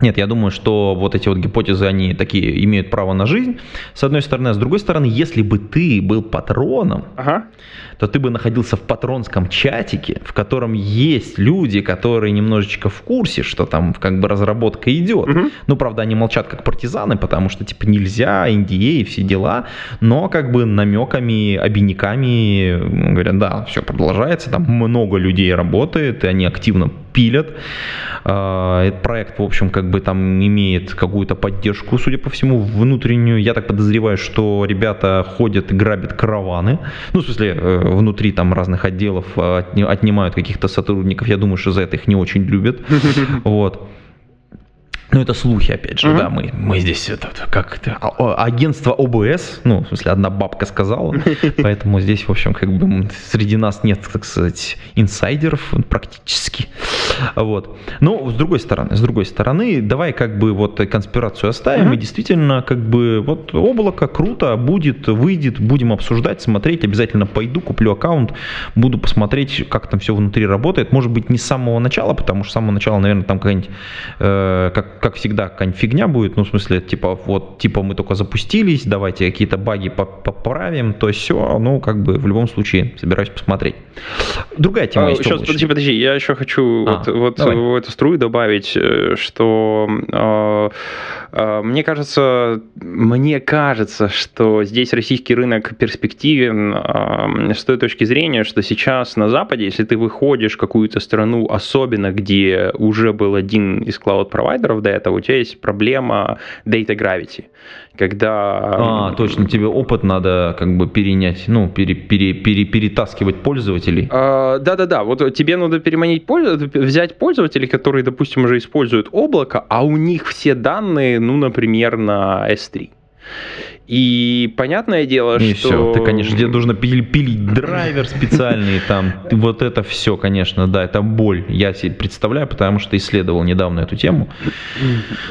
Нет, я думаю, что вот эти вот гипотезы, они такие имеют право на жизнь, с одной стороны. А с другой стороны, если бы ты был патроном, ага. то ты бы находился в патронском чатике, в котором есть люди, которые немножечко в курсе, что там как бы разработка идет. Угу. Ну, правда, они молчат как партизаны, потому что типа нельзя, NDA и все дела, но как бы намеками, обиняками говорят, да, все продолжается, там много людей работает, и они активно пилят. А, этот проект, в общем, как бы там имеет какую-то поддержку, судя по всему, внутреннюю. Я так подозреваю, что ребята ходят и грабят караваны. Ну, в смысле, э, внутри там разных отделов а, отнимают каких-то сотрудников. Я думаю, что за это их не очень любят. Вот. Ну, это слухи, опять же, mm-hmm. да, мы, мы здесь это, как это, а, агентство ОБС, ну, в смысле, одна бабка сказала, поэтому здесь, в общем, как бы среди нас нет, так сказать, инсайдеров практически, вот. Но, с другой стороны, с другой стороны, давай как бы вот конспирацию оставим, mm-hmm. и действительно, как бы, вот облако круто, будет, выйдет, будем обсуждать, смотреть, обязательно пойду, куплю аккаунт, буду посмотреть, как там все внутри работает, может быть, не с самого начала, потому что с самого начала, наверное, там какая-нибудь, э, как как всегда, какая-нибудь фигня будет, ну, в смысле, типа, вот, типа, мы только запустились, давайте какие-то баги поправим, то все, ну, как бы, в любом случае, собираюсь посмотреть. Другая тема а, есть. Сейчас, подожди, подожди, я еще хочу а, вот, вот в эту струю добавить, э, что э, мне кажется, мне кажется, что здесь российский рынок перспективен э, с той точки зрения, что сейчас на Западе, если ты выходишь в какую-то страну, особенно где уже был один из клауд-провайдеров, до этого, у тебя есть проблема data gravity, когда... А, точно, тебе опыт надо как бы перенять, ну, пере, пере, пере, перетаскивать пользователей. А, да-да-да, вот тебе надо переманить, взять пользователей, которые, допустим, уже используют облако, а у них все данные, ну, например, на S3. И понятное дело, И что... все, ты, конечно, тебе нужно пилить, пилить драйвер специальный, там, вот это все, конечно, да, это боль. Я себе представляю, потому что исследовал недавно эту тему.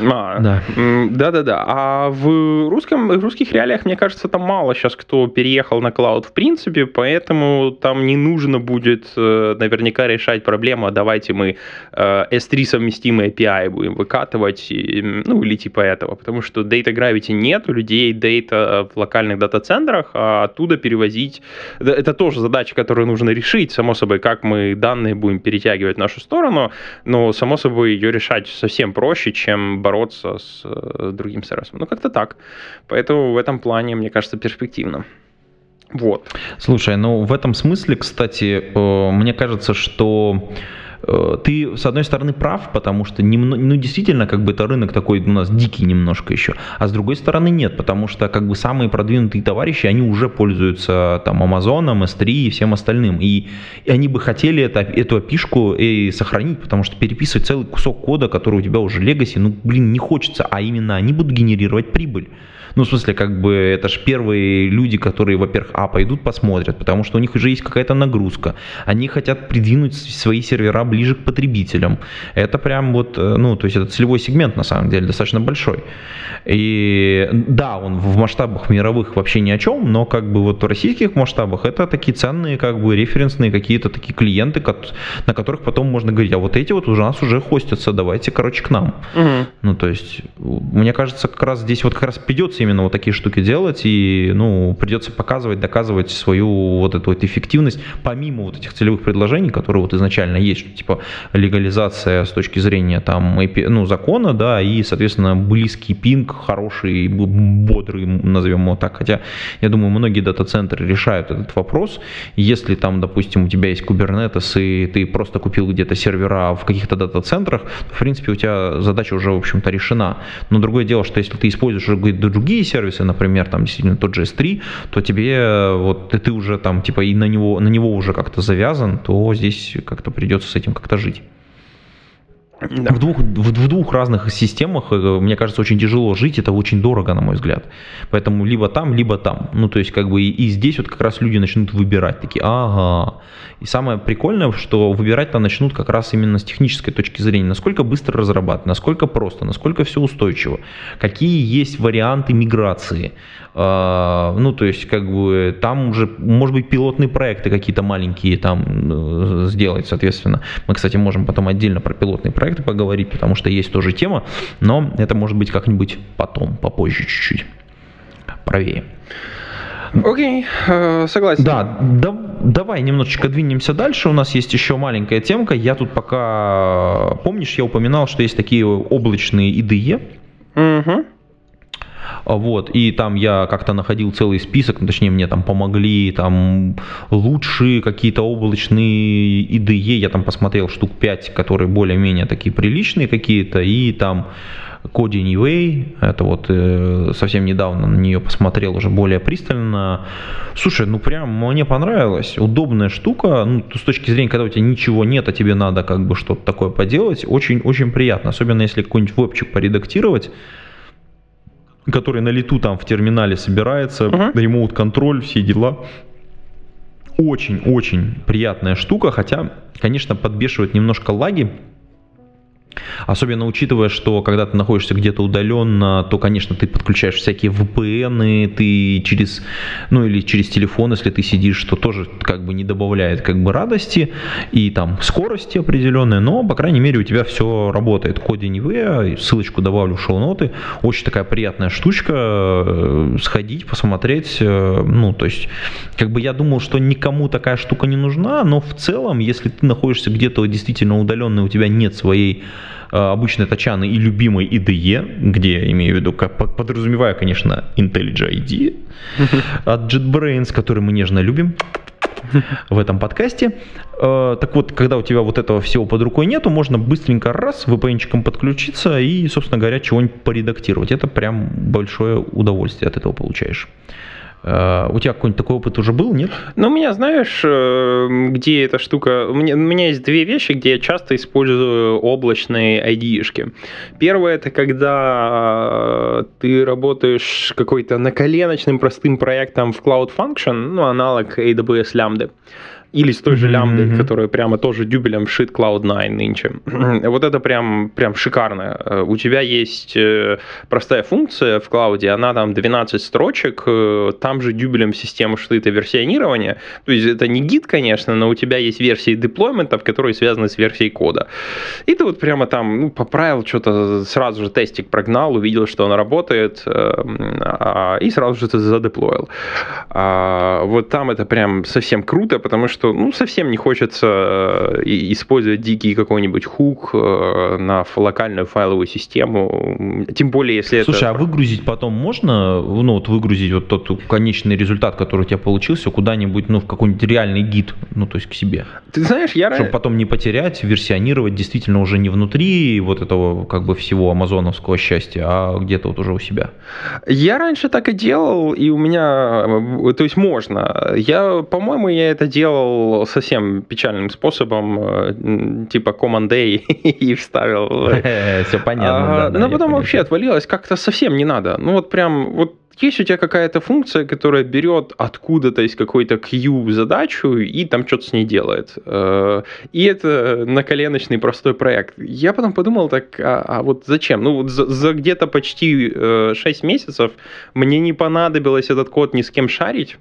А, да. Да-да-да. А в, русском, в русских реалиях, мне кажется, там мало сейчас кто переехал на клауд в принципе, поэтому там не нужно будет э, наверняка решать проблему, а давайте мы э, S3 совместимые API будем выкатывать, ну или типа этого, потому что Data Gravity нет, у людей Data в локальных дата-центрах, а оттуда перевозить, это тоже задача, которую нужно решить, само собой, как мы данные будем перетягивать в нашу сторону, но само собой ее решать совсем проще, чем бороться с э, другим сервисом. Ну как-то так. Поэтому в этом плане, мне кажется, перспективно. Вот. Слушай, ну в этом смысле, кстати, э, мне кажется, что э, ты, с одной стороны, прав, потому что, ну, действительно, как бы это рынок такой у нас дикий немножко еще, а с другой стороны нет, потому что, как бы, самые продвинутые товарищи, они уже пользуются, там, Амазоном, S3 и всем остальным, и, и они бы хотели это, эту опишку и сохранить, потому что переписывать целый кусок кода, который у тебя уже legacy, ну, блин, не хочется, а именно они будут генерировать прибыль. Ну, в смысле, как бы это же первые люди, которые, во-первых, а, пойдут посмотрят, потому что у них уже есть какая-то нагрузка. Они хотят придвинуть свои сервера ближе к потребителям. Это прям вот, э, ну, то есть это целевой сегмент, на самом деле, достаточно большой. И да, он в масштабах мировых вообще ни о чем, но как бы вот в российских масштабах это такие ценные, как бы референсные какие-то такие клиенты, на которых потом можно говорить, а вот эти вот у нас уже хостятся, давайте, короче, к нам. Угу. Ну, то есть, мне кажется, как раз здесь вот как раз придется именно вот такие штуки делать, и, ну, придется показывать, доказывать свою вот эту вот эффективность, помимо вот этих целевых предложений, которые вот изначально есть, что, типа, легализация с точки зрения, там, ну, закона, да, и, соответственно, близкий пинг, хороший, бодрый, назовем его так, хотя, я думаю, многие дата-центры решают этот вопрос, если там, допустим, у тебя есть Kubernetes, и ты просто купил где-то сервера в каких-то дата-центрах, в принципе, у тебя задача уже, в общем-то, решена. Но другое дело, что если ты используешь другие другие сервисы, например, там действительно тот же S3, то тебе э, вот ты уже там типа и на него, на него уже как-то завязан, то здесь как-то придется с этим как-то жить. Да. В, двух, в, в двух разных системах, э, мне кажется, очень тяжело жить, это очень дорого, на мой взгляд. Поэтому либо там, либо там. Ну, то есть, как бы и, и здесь вот как раз люди начнут выбирать, такие, ага. И самое прикольное, что выбирать-то начнут как раз именно с технической точки зрения, насколько быстро разрабатывать, насколько просто, насколько все устойчиво, какие есть варианты миграции. А, ну, то есть, как бы там уже, может быть, пилотные проекты какие-то маленькие там э, сделать, соответственно. Мы, кстати, можем потом отдельно про пилотные проекты проекты поговорить, потому что есть тоже тема, но это может быть как-нибудь потом, попозже чуть-чуть, правее. Окей, okay, э, согласен. Да, да, давай немножечко двинемся дальше. У нас есть еще маленькая темка. Я тут пока... Помнишь, я упоминал, что есть такие облачные IDE? Угу. Вот, и там я как-то находил целый список, ну, точнее мне там помогли, там лучшие какие-то облачные IDE, я там посмотрел штук 5, которые более-менее такие приличные какие-то, и там Коди Anyway, это вот э, совсем недавно на нее посмотрел уже более пристально. Слушай, ну прям мне понравилось, удобная штука, ну с точки зрения, когда у тебя ничего нет, а тебе надо как бы что-то такое поделать, очень-очень приятно, особенно если какой-нибудь вебчик поредактировать, который на лету там в терминале собирается, uh-huh. ремоут-контроль, все дела. Очень-очень приятная штука, хотя, конечно, подбешивает немножко лаги, Особенно учитывая, что когда ты находишься где-то удаленно, то, конечно, ты подключаешь всякие VPN, ты через, ну или через телефон, если ты сидишь, что тоже как бы не добавляет как бы радости и там скорости определенной, но, по крайней мере, у тебя все работает. Коди Anywhere, ссылочку добавлю в шоу-ноты. Очень такая приятная штучка, э, сходить, посмотреть, э, ну, то есть, как бы я думал, что никому такая штука не нужна, но в целом, если ты находишься где-то действительно удаленно, у тебя нет своей обычной тачаны и любимой IDE, где я имею в виду, как, подразумевая, конечно, IntelliJ IDE от JetBrains, который мы нежно любим в этом подкасте. Э, так вот, когда у тебя вот этого всего под рукой нету, можно быстренько раз VPN-чиком подключиться и, собственно говоря, чего-нибудь поредактировать. Это прям большое удовольствие от этого получаешь. Э, у тебя какой-нибудь такой опыт уже был, нет? Ну, у меня, знаешь, э, где эта штука... У меня, у меня есть две вещи, где я часто использую облачные ID-шки. Первое, это когда ты работаешь какой-то наколеночным простым проектом в Cloud Function, ну, аналог AWS Lambda. Или с той же лямбдой, mm-hmm. которая прямо тоже дюбелем шит Cloud9 нынче. вот это прям, прям шикарно. Э, у тебя есть э, простая функция в клауде, она там 12 строчек, э, там же дюбелем система шита версионирования. То есть это не гид, конечно, но у тебя есть версии деплойментов, которые связаны с версией кода. И ты вот прямо там ну, поправил что-то, сразу же тестик прогнал, увидел, что она работает, а, и сразу же ты задеплоил. А, вот там это прям совсем круто, потому что что ну, совсем не хочется э, использовать дикий какой-нибудь хук э, на локальную файловую систему, тем более если Слушай, это... а выгрузить потом можно, ну вот выгрузить вот тот конечный результат, который у тебя получился, куда-нибудь, ну в какой-нибудь реальный гид, ну то есть к себе? Ты знаешь, я... Чтобы потом не потерять, версионировать действительно уже не внутри вот этого как бы всего амазоновского счастья, а где-то вот уже у себя. Я раньше так и делал, и у меня, э, то есть можно. Я, по-моему, я это делал сделал совсем печальным способом, э, типа Command A и вставил. Все понятно. Но потом вообще отвалилось, как-то совсем не надо. Ну вот прям, вот есть у тебя какая-то функция, которая берет откуда-то из какой-то Q задачу и там что-то с ней делает. Э, и это наколеночный простой проект. Я потом подумал так, а, а вот зачем? Ну вот за, за где-то почти 6 э, месяцев мне не понадобилось этот код ни с кем шарить.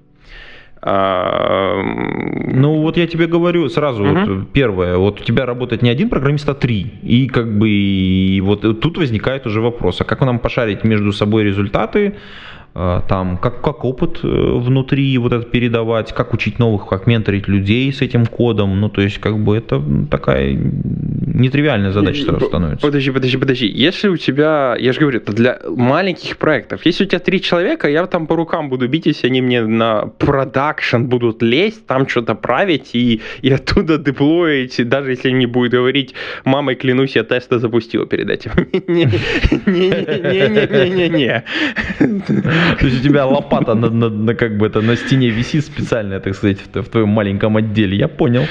А, ну вот я тебе говорю сразу, угу. вот, первое, вот у тебя работает не один программист, а три. И как бы и вот тут возникает уже вопрос, а как нам пошарить между собой результаты, там, как, как опыт э, внутри вот это передавать, как учить новых, как менторить людей с этим кодом, ну, то есть, как бы это такая нетривиальная задача сразу становится. Подожди, подожди, подожди. Если у тебя, я же говорю, это для маленьких проектов. Если у тебя три человека, я там по рукам буду бить, если они мне на продакшн будут лезть, там что-то править и, и оттуда деплоить, даже если мне будет говорить, мамой клянусь, я тесты запустил перед этим. Не-не-не-не-не-не. То есть у тебя лопата на, на, на как бы это на стене висит специальная, так сказать, в, в твоем маленьком отделе. Я понял,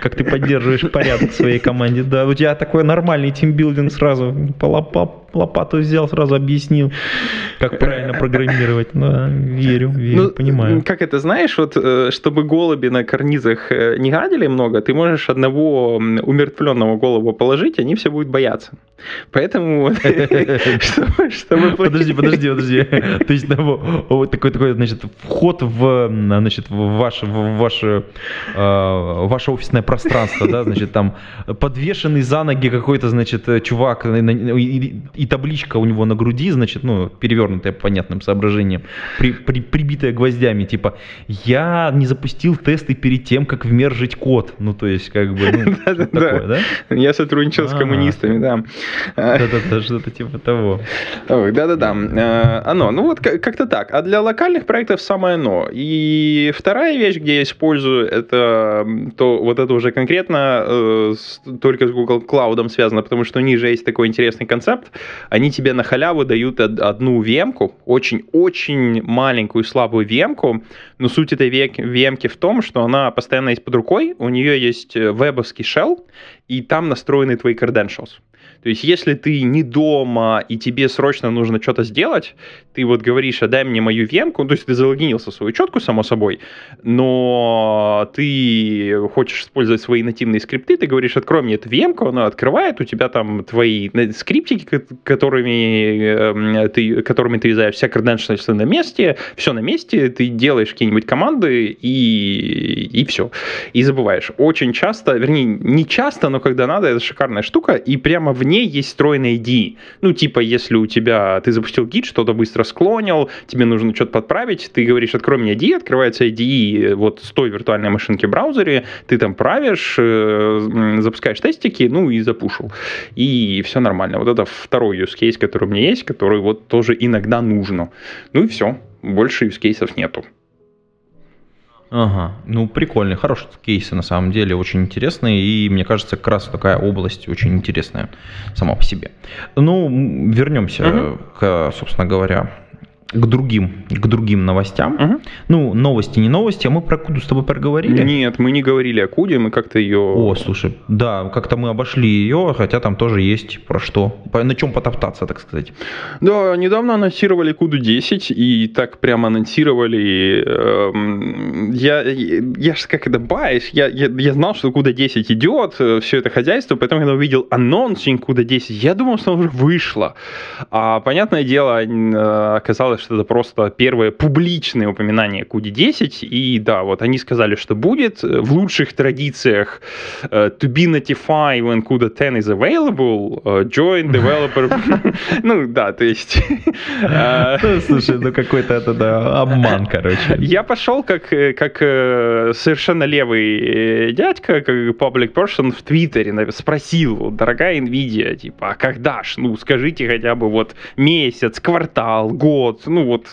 как ты поддерживаешь порядок в своей команде. Да, у тебя такой нормальный тимбилдинг сразу по лопа, лопату взял, сразу объяснил, как правильно программировать. Да, верю, верю, ну, понимаю. Как это, знаешь, вот э, чтобы голуби на карнизах э, не гадили много, ты можешь одного умертвленного голуба положить, они все будут бояться. Поэтому... Подожди, подожди, подожди. То есть вот такой, такой, значит, вход в, значит, в ваше, в ваше, э, ваше офисное пространство, да, значит, там подвешенный за ноги какой-то, значит, чувак, и табличка у него на груди, значит, ну, перевернутая по понятным соображениям, при, при, прибитая гвоздями, типа, я не запустил тесты перед тем, как вмержить код. Ну, то есть, как бы, ну, такое, да? Я сотрудничал с коммунистами, да. Да-да-да, что-то типа того. Да-да-да. Оно, ну вот как-то так. А для локальных проектов самое оно. И вторая вещь, где я использую, это то вот это уже конкретно э, только с Google Cloud связано, потому что ниже есть такой интересный концепт они тебе на халяву дают одну VM-ку, очень-очень маленькую слабую VM-ку, но суть этой VM-ки в том, что она постоянно есть под рукой, у нее есть э, вебовский shell, и там настроены твои credentials. То есть, если ты не дома и тебе срочно нужно что-то сделать, ты вот говоришь, а дай мне мою вемку, то есть ты залогинился в свою четку, само собой, но ты хочешь использовать свои нативные скрипты, ты говоришь, открой мне эту вемку, она открывает, у тебя там твои скриптики, которыми э, ты, которыми ты юзаешь, вся credentials на месте, все на месте, ты делаешь какие-нибудь команды и, и все. И забываешь. Очень часто, вернее, не часто, но когда надо, это шикарная штука, и прямо в ней есть встроенная ID. Ну, типа, если у тебя, ты запустил гид, что-то быстро склонил, тебе нужно что-то подправить, ты говоришь, открой мне ID, открывается ID вот с той виртуальной машинки в браузере, ты там правишь, э, запускаешь тестики, ну и запушил. И все нормально. Вот это второй use case, который у меня есть, который вот тоже иногда нужно. Ну и все. Больше use cases нету. Ага, ну прикольные, хорошие кейсы на самом деле, очень интересные, и мне кажется, как раз такая область очень интересная сама по себе. Ну, вернемся угу. к, собственно говоря, к другим, к другим новостям. Мгм. Ну, новости не новости, а мы про Куду с тобой проговорили. Нет, мы не говорили о Куде, мы как-то ее... О, слушай, да, как-то мы обошли ее, хотя там тоже есть про что, на чем потоптаться, так сказать. Да, недавно анонсировали Куду 10, и так прям анонсировали. эм, я, я же как это bias, я, я, я знал, что CUDA 10 идет, все это хозяйство, поэтому, когда увидел announcing CUDA 10, я думал, что оно уже вышло. А понятное дело, э, оказалось, что это просто первое публичное упоминание CUDA 10, и да, вот они сказали, что будет в лучших традициях э, to be notified when CUDA 10 is available, э, join developer. Ну да, то есть... э, Слушай, ну какой-то это да, обман, короче. Я пошел как, как совершенно левый дядька, как public person в Твиттере, спросил, дорогая Nvidia, типа, а когда ж, ну, скажите хотя бы вот месяц, квартал, год, ну вот,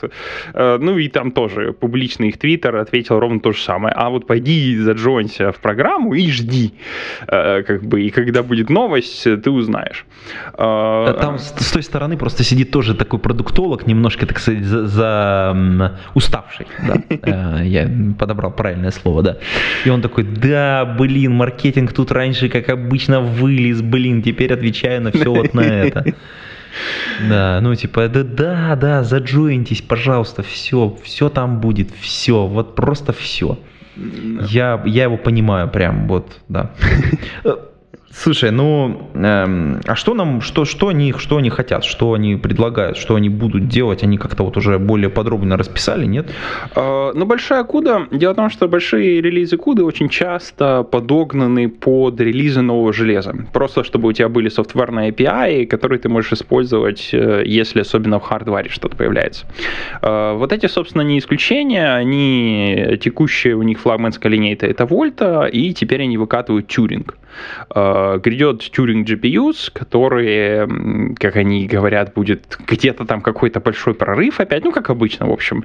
э, ну и там тоже публичный их Твиттер ответил ровно то же самое, а вот пойди заджойнься в программу и жди, Э, как бы, и когда будет новость, ты узнаешь. Э, Там с, той стороны просто сидит тоже такой продуктолог, немножко, так сказать, за, за, уставший. Да. Я подобрал правильное слово, да. И он такой, да, блин, маркетинг тут раньше, как обычно, вылез, блин, теперь отвечаю на все вот на это. Да, ну типа, да, да, да, заджоинтесь, пожалуйста, все, все там будет, все, вот просто все. Я, я его понимаю прям, вот, да. Слушай, ну, эм, а что нам, что, что они, что они хотят, что они предлагают, что они будут делать, они как-то вот уже более подробно расписали, нет? Э, Ну, большая куда. Дело в том, что большие релизы куды очень часто подогнаны под релизы нового железа. Просто чтобы у тебя были софтверные API, которые ты можешь использовать, э, если особенно в хардваре что-то появляется. Э, Вот эти, собственно, не исключения. Они текущие, у них флагманская линейка это Вольта, и теперь они выкатывают тюринг. Э, Грядет тюринг GPUs, которые, как они говорят, будет где-то там какой-то большой прорыв опять, ну, как обычно, в общем.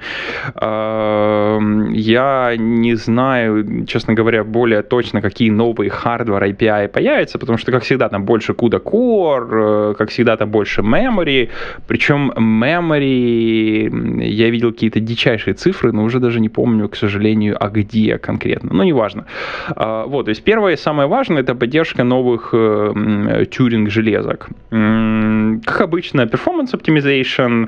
Эм, Я не знаю, честно говоря, более точно, какие новые хардвар API появятся, потому что, как всегда, там больше CUDA Core, э, как всегда, там больше memory, причем memory, я видел какие-то дичайшие цифры, но уже даже не помню, к сожалению, а где конкретно, ну, неважно. Вот, то есть первое и самое важное, это поддержка новых э, тюринг-железок. М, Как обычно, performance optimization,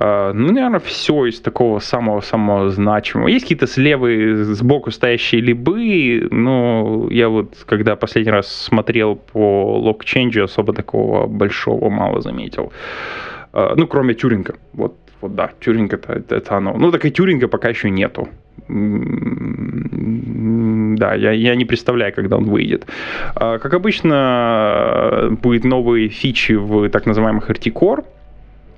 э, ну, наверное, все из такого самого-самого значимого. Есть какие-то слева сбоку стоящие либы, но я вот, когда последний раз смотрел по лог-ченджу, особо такого большого мало заметил. Э, Ну, кроме тюринга. Вот, вот да, тюринг это, это оно. Ну, так и тюринга пока еще нету. Да, я, я не представляю, когда он выйдет. А, Как обычно, будет новые фичи в так называемых RT Core. Э,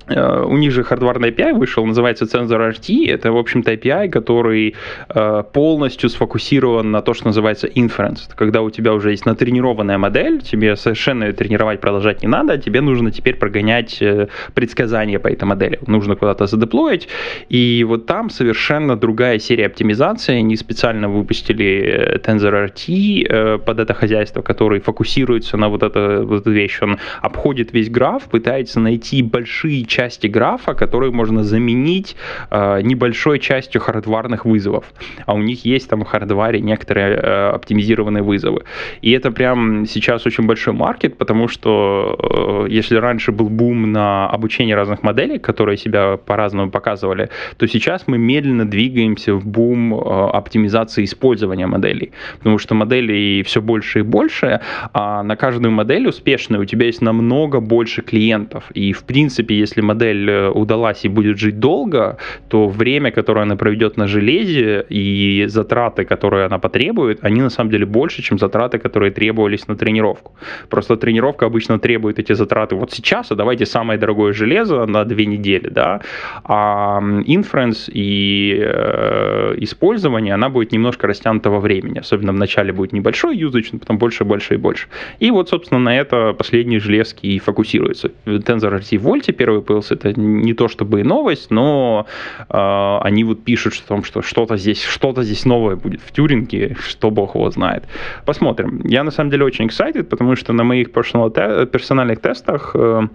У них же хардварный API вышел, называется Sensor RT. Это, в общем-то, API, который э, полностью сфокусирован на то, что называется inference. Это когда у тебя уже есть натренированная модель, тебе совершенно ее тренировать, продолжать не надо, тебе нужно теперь прогонять э, предсказания по этой модели. Нужно куда-то задеплоить. И вот там совершенно другая серия оптимизации. Они специально выпустили э, Tensor RT э, под это хозяйство, который фокусируется на вот, это, вот эту вещь. Он обходит весь граф, пытается найти большие части графа, которые можно заменить э, небольшой частью хардварных вызовов. А у них есть там в хардваре некоторые э, оптимизированные вызовы. И это прям сейчас очень большой маркет, потому что э, если раньше был бум на обучение разных моделей, которые себя по-разному показывали, то сейчас мы медленно двигаемся в бум э, оптимизации использования моделей. Потому что моделей все больше и больше, а на каждую модель успешную у тебя есть намного больше клиентов. И в принципе, если модель э, удалась и будет жить долго, то время, которое она проведет на железе и затраты, которые она потребует, они на самом деле больше, чем затраты, которые требовались на тренировку. Просто тренировка обычно требует эти затраты вот сейчас, а давайте самое дорогое железо на две недели, да, а inference и э, использование, она будет немножко растянута во времени, особенно в начале будет небольшой юзач, потом больше, больше и больше. И вот, собственно, на это последние железки и фокусируются. Tensor RT Вольте первый появился, это не то чтобы и новость, но э, они вот пишут о том, что что-то здесь, что-то здесь новое будет в Тюринге, что бог его знает. Посмотрим. Я на самом деле очень excited, потому что на моих те- персональных тестах э, Э,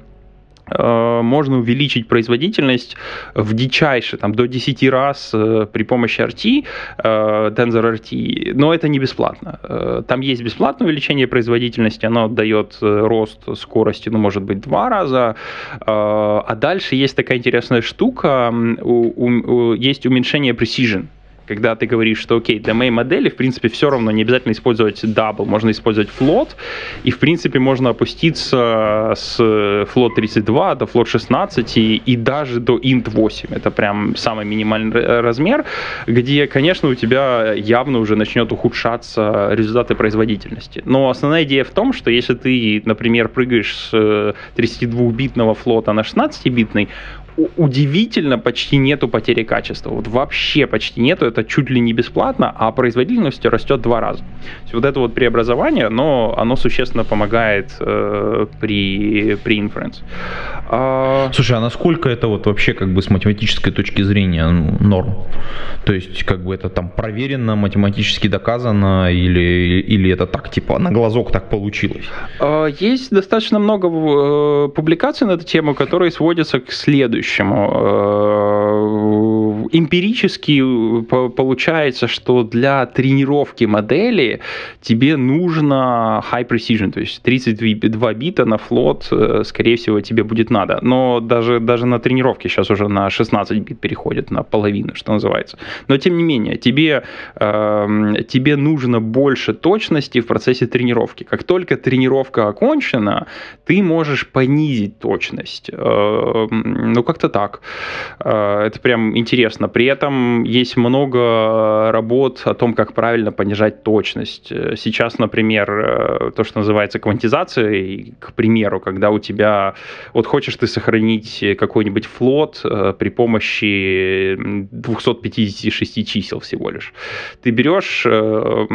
можно увеличить производительность в дичайше, там, до 10 раз э, при помощи RT, э, Tensor RT, но это не бесплатно. Там есть бесплатное увеличение производительности, оно дает рост скорости, ну, может быть, два раза, а дальше есть такая интересная штука, есть уменьшение precision, когда ты говоришь, что окей, для моей модели, в принципе, все равно не обязательно использовать double, можно использовать float, и, в принципе, можно опуститься с float 32 до float 16 и, и даже до int 8. Это прям самый минимальный размер, где, конечно, у тебя явно уже начнет ухудшаться результаты производительности. Но основная идея в том, что если ты, например, прыгаешь с 32-битного флота на 16-битный, удивительно почти нету потери качества. Вот вообще почти нету, это чуть ли не бесплатно, а производительность растет два раза. есть вот это вот преобразование, но оно существенно помогает э, при, при inference. А... Слушай, а насколько это вот вообще как бы с математической точки зрения норм? То есть как бы это там проверено, математически доказано или, или это так типа на глазок так получилось? А, есть достаточно много э, публикаций на эту тему, которые сводятся к следующему следующему. Э, эмпирически э, получается, что для тренировки модели тебе нужно high precision, то есть 32 бита на флот, э, скорее всего, тебе будет надо. Но даже, даже на тренировке сейчас уже на 16 бит переходит, на половину, что называется. Но тем не менее, тебе, э, тебе нужно больше точности в процессе тренировки. Как только тренировка окончена, ты можешь понизить точность. Э, ну, как как-то так. Э, это прям интересно. При этом есть много работ о том, как правильно понижать точность. Сейчас, например, э, то, что называется квантизацией, к примеру, когда у тебя, вот хочешь ты сохранить какой-нибудь флот э, при помощи 256 чисел всего лишь. Ты берешь,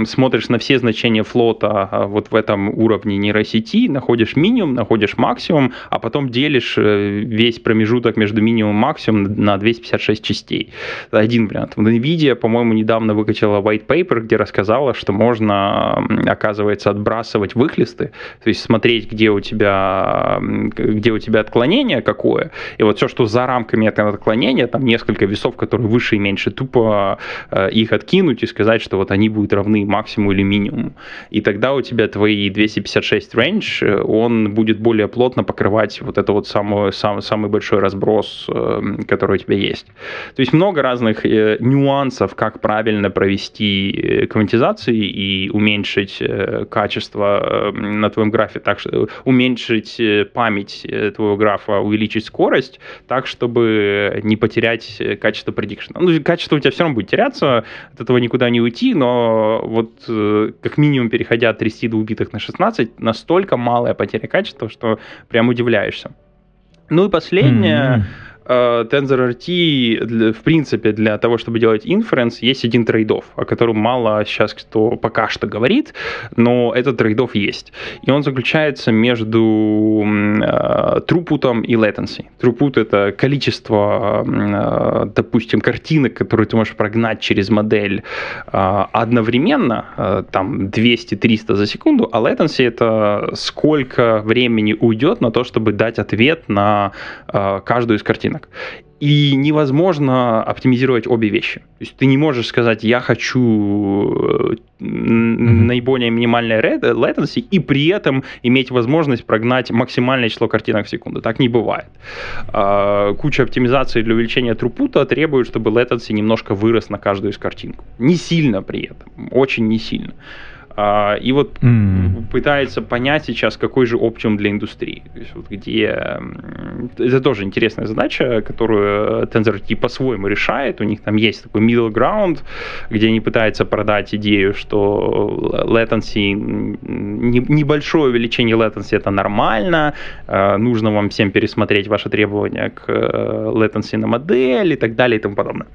смотришь на все значения флота вот в этом уровне нейросети, находишь минимум, находишь максимум, а потом делишь весь промежуток между между минимум и максимум на 256 частей. Один вариант. NVIDIA, по-моему, недавно выкатила white paper, где рассказала, что можно, оказывается, отбрасывать выхлесты, то есть смотреть, где у тебя, где у тебя отклонение какое, и вот все, что за рамками этого отклонения, там несколько весов, которые выше и меньше, тупо э, их откинуть и сказать, что вот они будут равны максимуму или минимуму. И тогда у тебя твои 256 range, э, он будет более плотно покрывать вот это вот самый, самый, самый большой разброс запрос, эм, который у тебя есть. То есть много разных э, нюансов, как правильно провести э, квантизации и уменьшить э, качество эм, на твоем графе, так что уменьшить память твоего графа, увеличить скорость, так, чтобы не потерять качество предикшена. Ну, качество у тебя все равно будет теряться, от этого никуда не уйти, но вот как минимум переходя от 32 битых на 16, настолько малая потеря качества, что прям удивляешься. Ну и последнее. Э, TensorRT, для, в принципе, для того, чтобы делать inference, есть один трейдов, о котором мало сейчас кто пока что говорит, но этот трейдов есть. И он заключается между э, трупутом и latency. Трупут — это количество, э, допустим, картинок, которые ты можешь прогнать через модель э, одновременно, э, там 200-300 за секунду, а latency — это сколько времени уйдет на то, чтобы дать ответ на э, каждую из картинок рынок. И невозможно оптимизировать обе вещи. То есть ты не можешь сказать, я хочу mm-hmm. наиболее минимальное latency и при этом иметь возможность прогнать максимальное число картинок в секунду. Так не бывает. А, куча оптимизации для увеличения трупута требует, чтобы latency немножко вырос на каждую из картинок. Не сильно при этом, очень не сильно. А, и вот mm. пытается понять сейчас, какой же оптимум для индустрии. То есть вот где... Это тоже интересная задача, которую TensorRT по-своему решает. У них там есть такой middle ground, где они пытаются продать идею, что latency, небольшое увеличение latency это нормально, а, нужно вам всем пересмотреть ваши требования к э, latency на модель и так далее и тому подобное.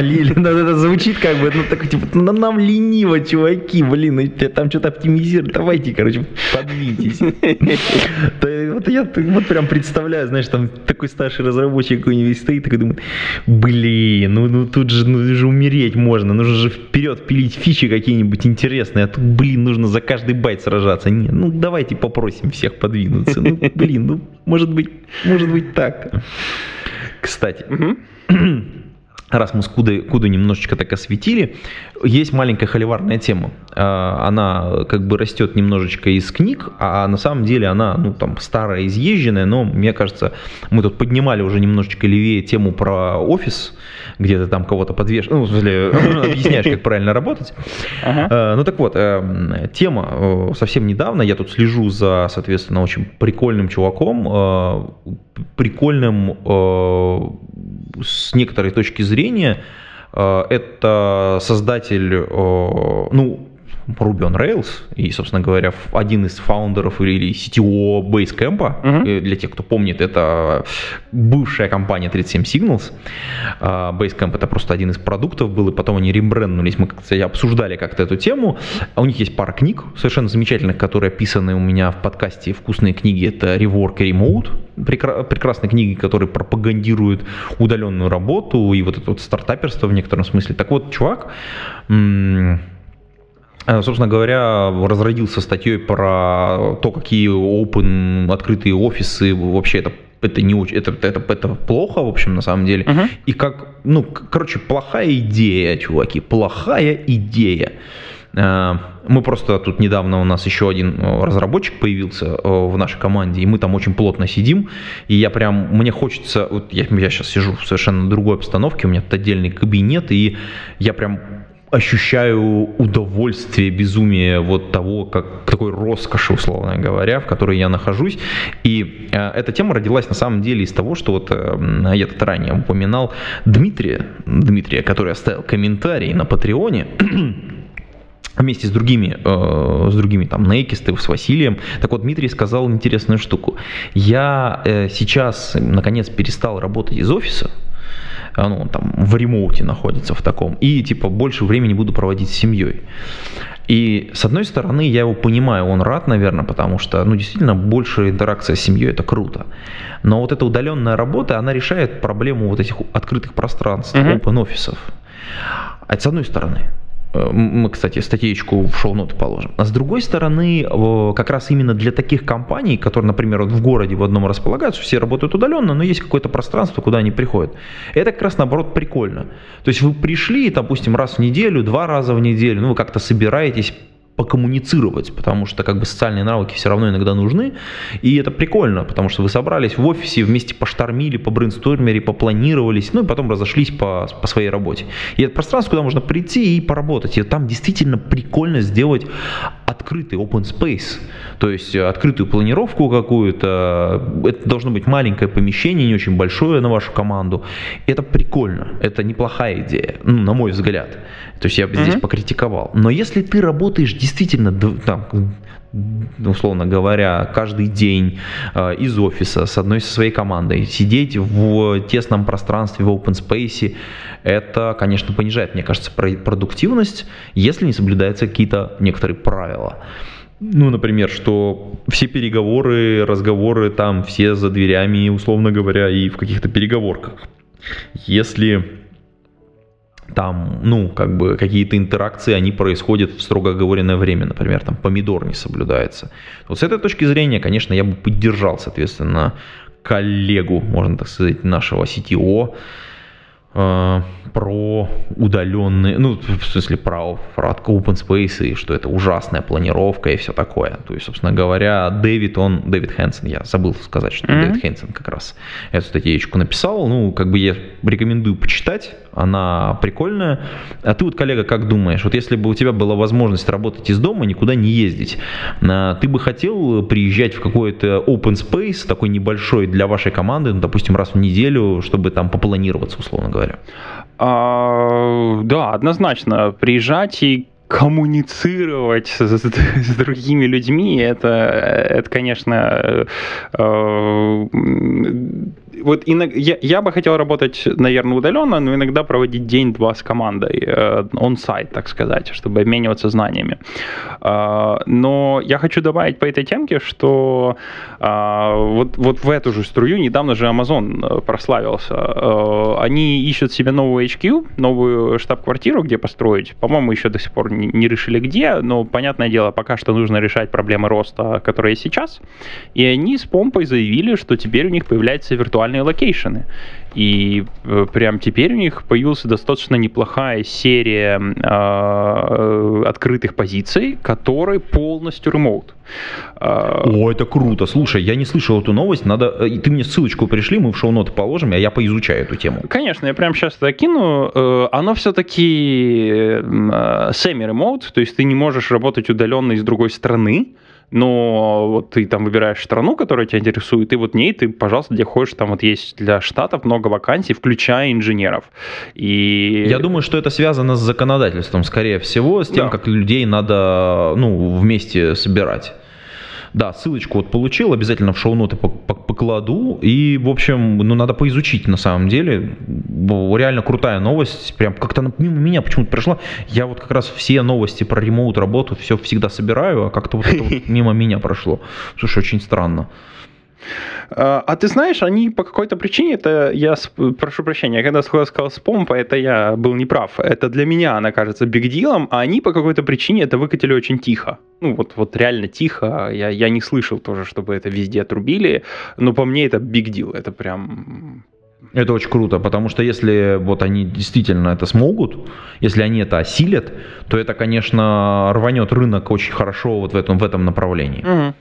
Лили, ну, это звучит как бы, ну так типа, ну, нам лениво, чуваки, блин, там что-то оптимизировать, давайте, короче, подвиньтесь. вот я вот прям представляю, знаешь, там такой старший разработчик какой-нибудь стоит, такой думает, блин, ну, ну тут же, ну же умереть можно, нужно же вперед пилить фичи какие-нибудь интересные, а тут, блин, нужно за каждый байт сражаться. Нет, ну давайте попросим всех подвинуться. Ну, блин, ну, может быть, может быть так. Кстати, раз мы с Кудой, Куду немножечко так осветили, есть маленькая холиварная тема. А, она как бы растет немножечко из книг, а на самом деле она, ну, там, старая, изъезженная, но мне кажется, мы тут поднимали уже немножечко левее тему про офис, где ты там кого-то подвешиваешь, ну, в смысле, объясняешь, как правильно работать. А, ну, так вот, э, тема э, совсем недавно, я тут слежу за, соответственно, очень прикольным чуваком, э, прикольным с некоторой точки зрения, это создатель, ну, Ruby on Rails и, собственно говоря, один из фаундеров или CTO Basecamp, uh-huh. для тех, кто помнит, это бывшая компания 37 Signals. А, Basecamp это просто один из продуктов был, и потом они рембренднулись, мы кстати, обсуждали как-то эту тему. А у них есть пара книг совершенно замечательных, которые описаны у меня в подкасте «Вкусные книги». Это Rework и Remote, прекрасные книги, которые пропагандируют удаленную работу и вот это вот стартаперство в некотором смысле. Так вот, чувак Э, собственно говоря, разродился статьей про то, какие open, открытые офисы, вообще это это не очень, это, это, это плохо, в общем, на самом деле. Uh-huh. И как, ну, короче, плохая идея, чуваки, плохая идея. Э, мы просто тут недавно у нас еще один э, разработчик появился в нашей команде, и мы там очень плотно сидим, и я прям, мне хочется, вот я, я сейчас сижу в совершенно другой обстановке, у меня тут отдельный кабинет, и я прям ощущаю удовольствие, безумие вот того, как такой роскоши, условно говоря, в которой я нахожусь. И э, эта тема родилась на самом деле из того, что вот э, я тут ранее упоминал Дмитрия, Дмитрия, который оставил комментарий на Патреоне, вместе с другими, э, с другими там Нейкисты, с Василием. Так вот, Дмитрий сказал интересную штуку. Я э, сейчас, наконец, перестал работать из офиса, ну, он там в ремоуте находится в таком, и типа больше времени буду проводить с семьей. И с одной стороны, я его понимаю, он рад, наверное, потому что, ну, действительно, больше интеракция с семьей это круто. Но вот эта удаленная работа, она решает проблему вот этих открытых пространств, open офисов. Это с одной стороны. Мы, кстати, статейку в шоу-ноты положим. А с другой стороны, как раз именно для таких компаний, которые, например, в городе в одном располагаются, все работают удаленно, но есть какое-то пространство, куда они приходят. Это как раз наоборот прикольно. То есть вы пришли, допустим, раз в неделю, два раза в неделю, ну вы как-то собираетесь покоммуницировать, потому что как бы социальные навыки все равно иногда нужны, и это прикольно, потому что вы собрались в офисе, вместе поштормили, побрейнстормили, попланировались, ну и потом разошлись по, по своей работе. И это пространство, куда можно прийти и поработать, и там действительно прикольно сделать открытый open space, то есть открытую планировку какую-то, это должно быть маленькое помещение, не очень большое на вашу команду, это прикольно, это неплохая идея, ну, на мой взгляд, то есть я бы mm-hmm. здесь покритиковал, но если ты работаешь действительно там, условно говоря, каждый день э, из офиса с одной со своей командой, сидеть в тесном пространстве, в open space, это, конечно, понижает, мне кажется, продуктивность, если не соблюдаются какие-то некоторые правила. Ну, например, что все переговоры, разговоры там все за дверями, условно говоря, и в каких-то переговорках. Если там, ну, как бы какие-то интеракции, они происходят в строго оговоренное время, например, там помидор не соблюдается. Вот с этой точки зрения, конечно, я бы поддержал, соответственно, коллегу, можно так сказать, нашего CTO, э, про удаленные, ну, в смысле, про, про open space, и что это ужасная планировка и все такое. То есть, собственно говоря, Дэвид, он, Дэвид Хэнсон, я забыл сказать, что mm-hmm. Дэвид Хэнсон как раз эту статейку написал. Ну, как бы я рекомендую почитать, она прикольная. А ты вот, коллега, как думаешь, вот если бы у тебя была возможность работать из дома, никуда не ездить, а, ты бы хотел приезжать в какой-то open space, такой небольшой для вашей команды, ну, допустим, раз в неделю, чтобы там попланироваться, условно говоря? А, да, однозначно. Приезжать и коммуницировать с, с, с другими людьми, это, это конечно, э, вот я, я бы хотел работать, наверное, удаленно, но иногда проводить день-два с командой, он-сайт, так сказать, чтобы обмениваться знаниями. Но я хочу добавить по этой темке, что вот, вот в эту же струю недавно же Amazon прославился. Они ищут себе новую HQ, новую штаб-квартиру, где построить. По-моему, еще до сих пор не решили где, но, понятное дело, пока что нужно решать проблемы роста, которые есть сейчас. И они с помпой заявили, что теперь у них появляются виртуальные location ы. И э, прям теперь у них появилась достаточно неплохая серия э, открытых позиций, которые полностью remote. Э, О, это круто. Слушай, я не слышал эту новость. Надо, э, ты мне ссылочку пришли, мы в шоу-ноты положим, а я поизучаю эту тему. Конечно, я прямо сейчас это кину. Оно все-таки semi-remote, то есть ты не можешь работать удаленно из другой страны но вот ты там выбираешь страну, которая тебя интересует, и вот в ней ты, пожалуйста, где хочешь, там вот есть для штатов много вакансий, включая инженеров. И... Я думаю, что это связано с законодательством, скорее всего, с тем, да. как людей надо ну, вместе собирать. Да, ссылочку вот получил, обязательно в шоу-ноты покладу. И, в общем, ну, надо поизучить на самом деле. Реально крутая новость. Прям как-то мимо меня почему-то прошла. Я вот как раз все новости про ремоут работу все всегда собираю, а как-то вот это вот мимо меня прошло. Слушай, очень странно. А, а ты знаешь, они по какой-то причине, это я прошу прощения, когда сказал с помпа, это я был неправ. Это для меня она кажется бигдилом, а они по какой-то причине это выкатили очень тихо. Ну вот, вот реально тихо. Я, я не слышал тоже, чтобы это везде отрубили. Но по мне это бигдил. Это прям это очень круто, потому что если вот они действительно это смогут, если они это осилят, то это, конечно, рванет рынок очень хорошо вот в этом, в этом направлении. Угу.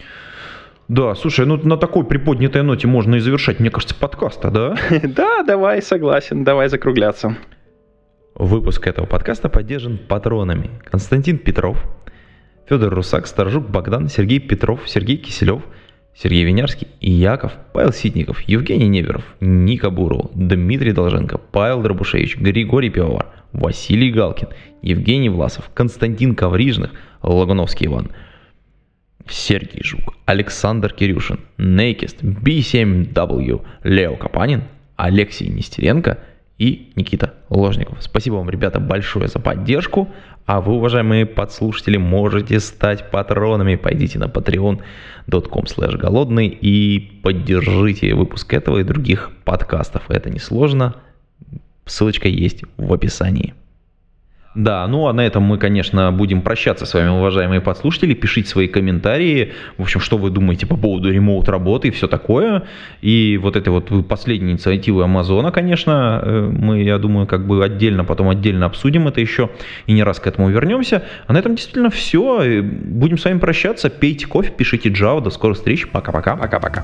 Да, слушай, ну на такой приподнятой ноте можно и завершать, мне кажется, подкаста, да? Да, давай, согласен, давай закругляться. Выпуск этого подкаста поддержан патронами. Константин Петров, Федор Русак, Сторожук Богдан, Сергей Петров, Сергей Киселев, Сергей Винярский и Яков, Павел Ситников, Евгений Неверов, Ника Буров, Дмитрий Долженко, Павел Дробушевич, Григорий Пивовар, Василий Галкин, Евгений Власов, Константин Коврижных, Лагуновский Иван – Сергей Жук, Александр Кирюшин, Нейкист, B7W, Лео Капанин, Алексей Нестеренко и Никита Ложников. Спасибо вам, ребята, большое за поддержку. А вы, уважаемые подслушатели, можете стать патронами. Пойдите на patreon.com голодный и поддержите выпуск этого и других подкастов. Это несложно. Ссылочка есть в описании. Да, ну а на этом мы, конечно, будем прощаться с вами, уважаемые подслушатели. Пишите свои комментарии, в общем, что вы думаете по поводу ремоут работы и все такое. И вот этой вот последней инициативы Амазона, конечно, э, мы, я думаю, как бы отдельно, потом отдельно обсудим это еще и не раз к этому вернемся. А на этом действительно все. Будем с вами прощаться. Пейте кофе, пишите Java. До скорых встреч. Пока-пока. Пока-пока.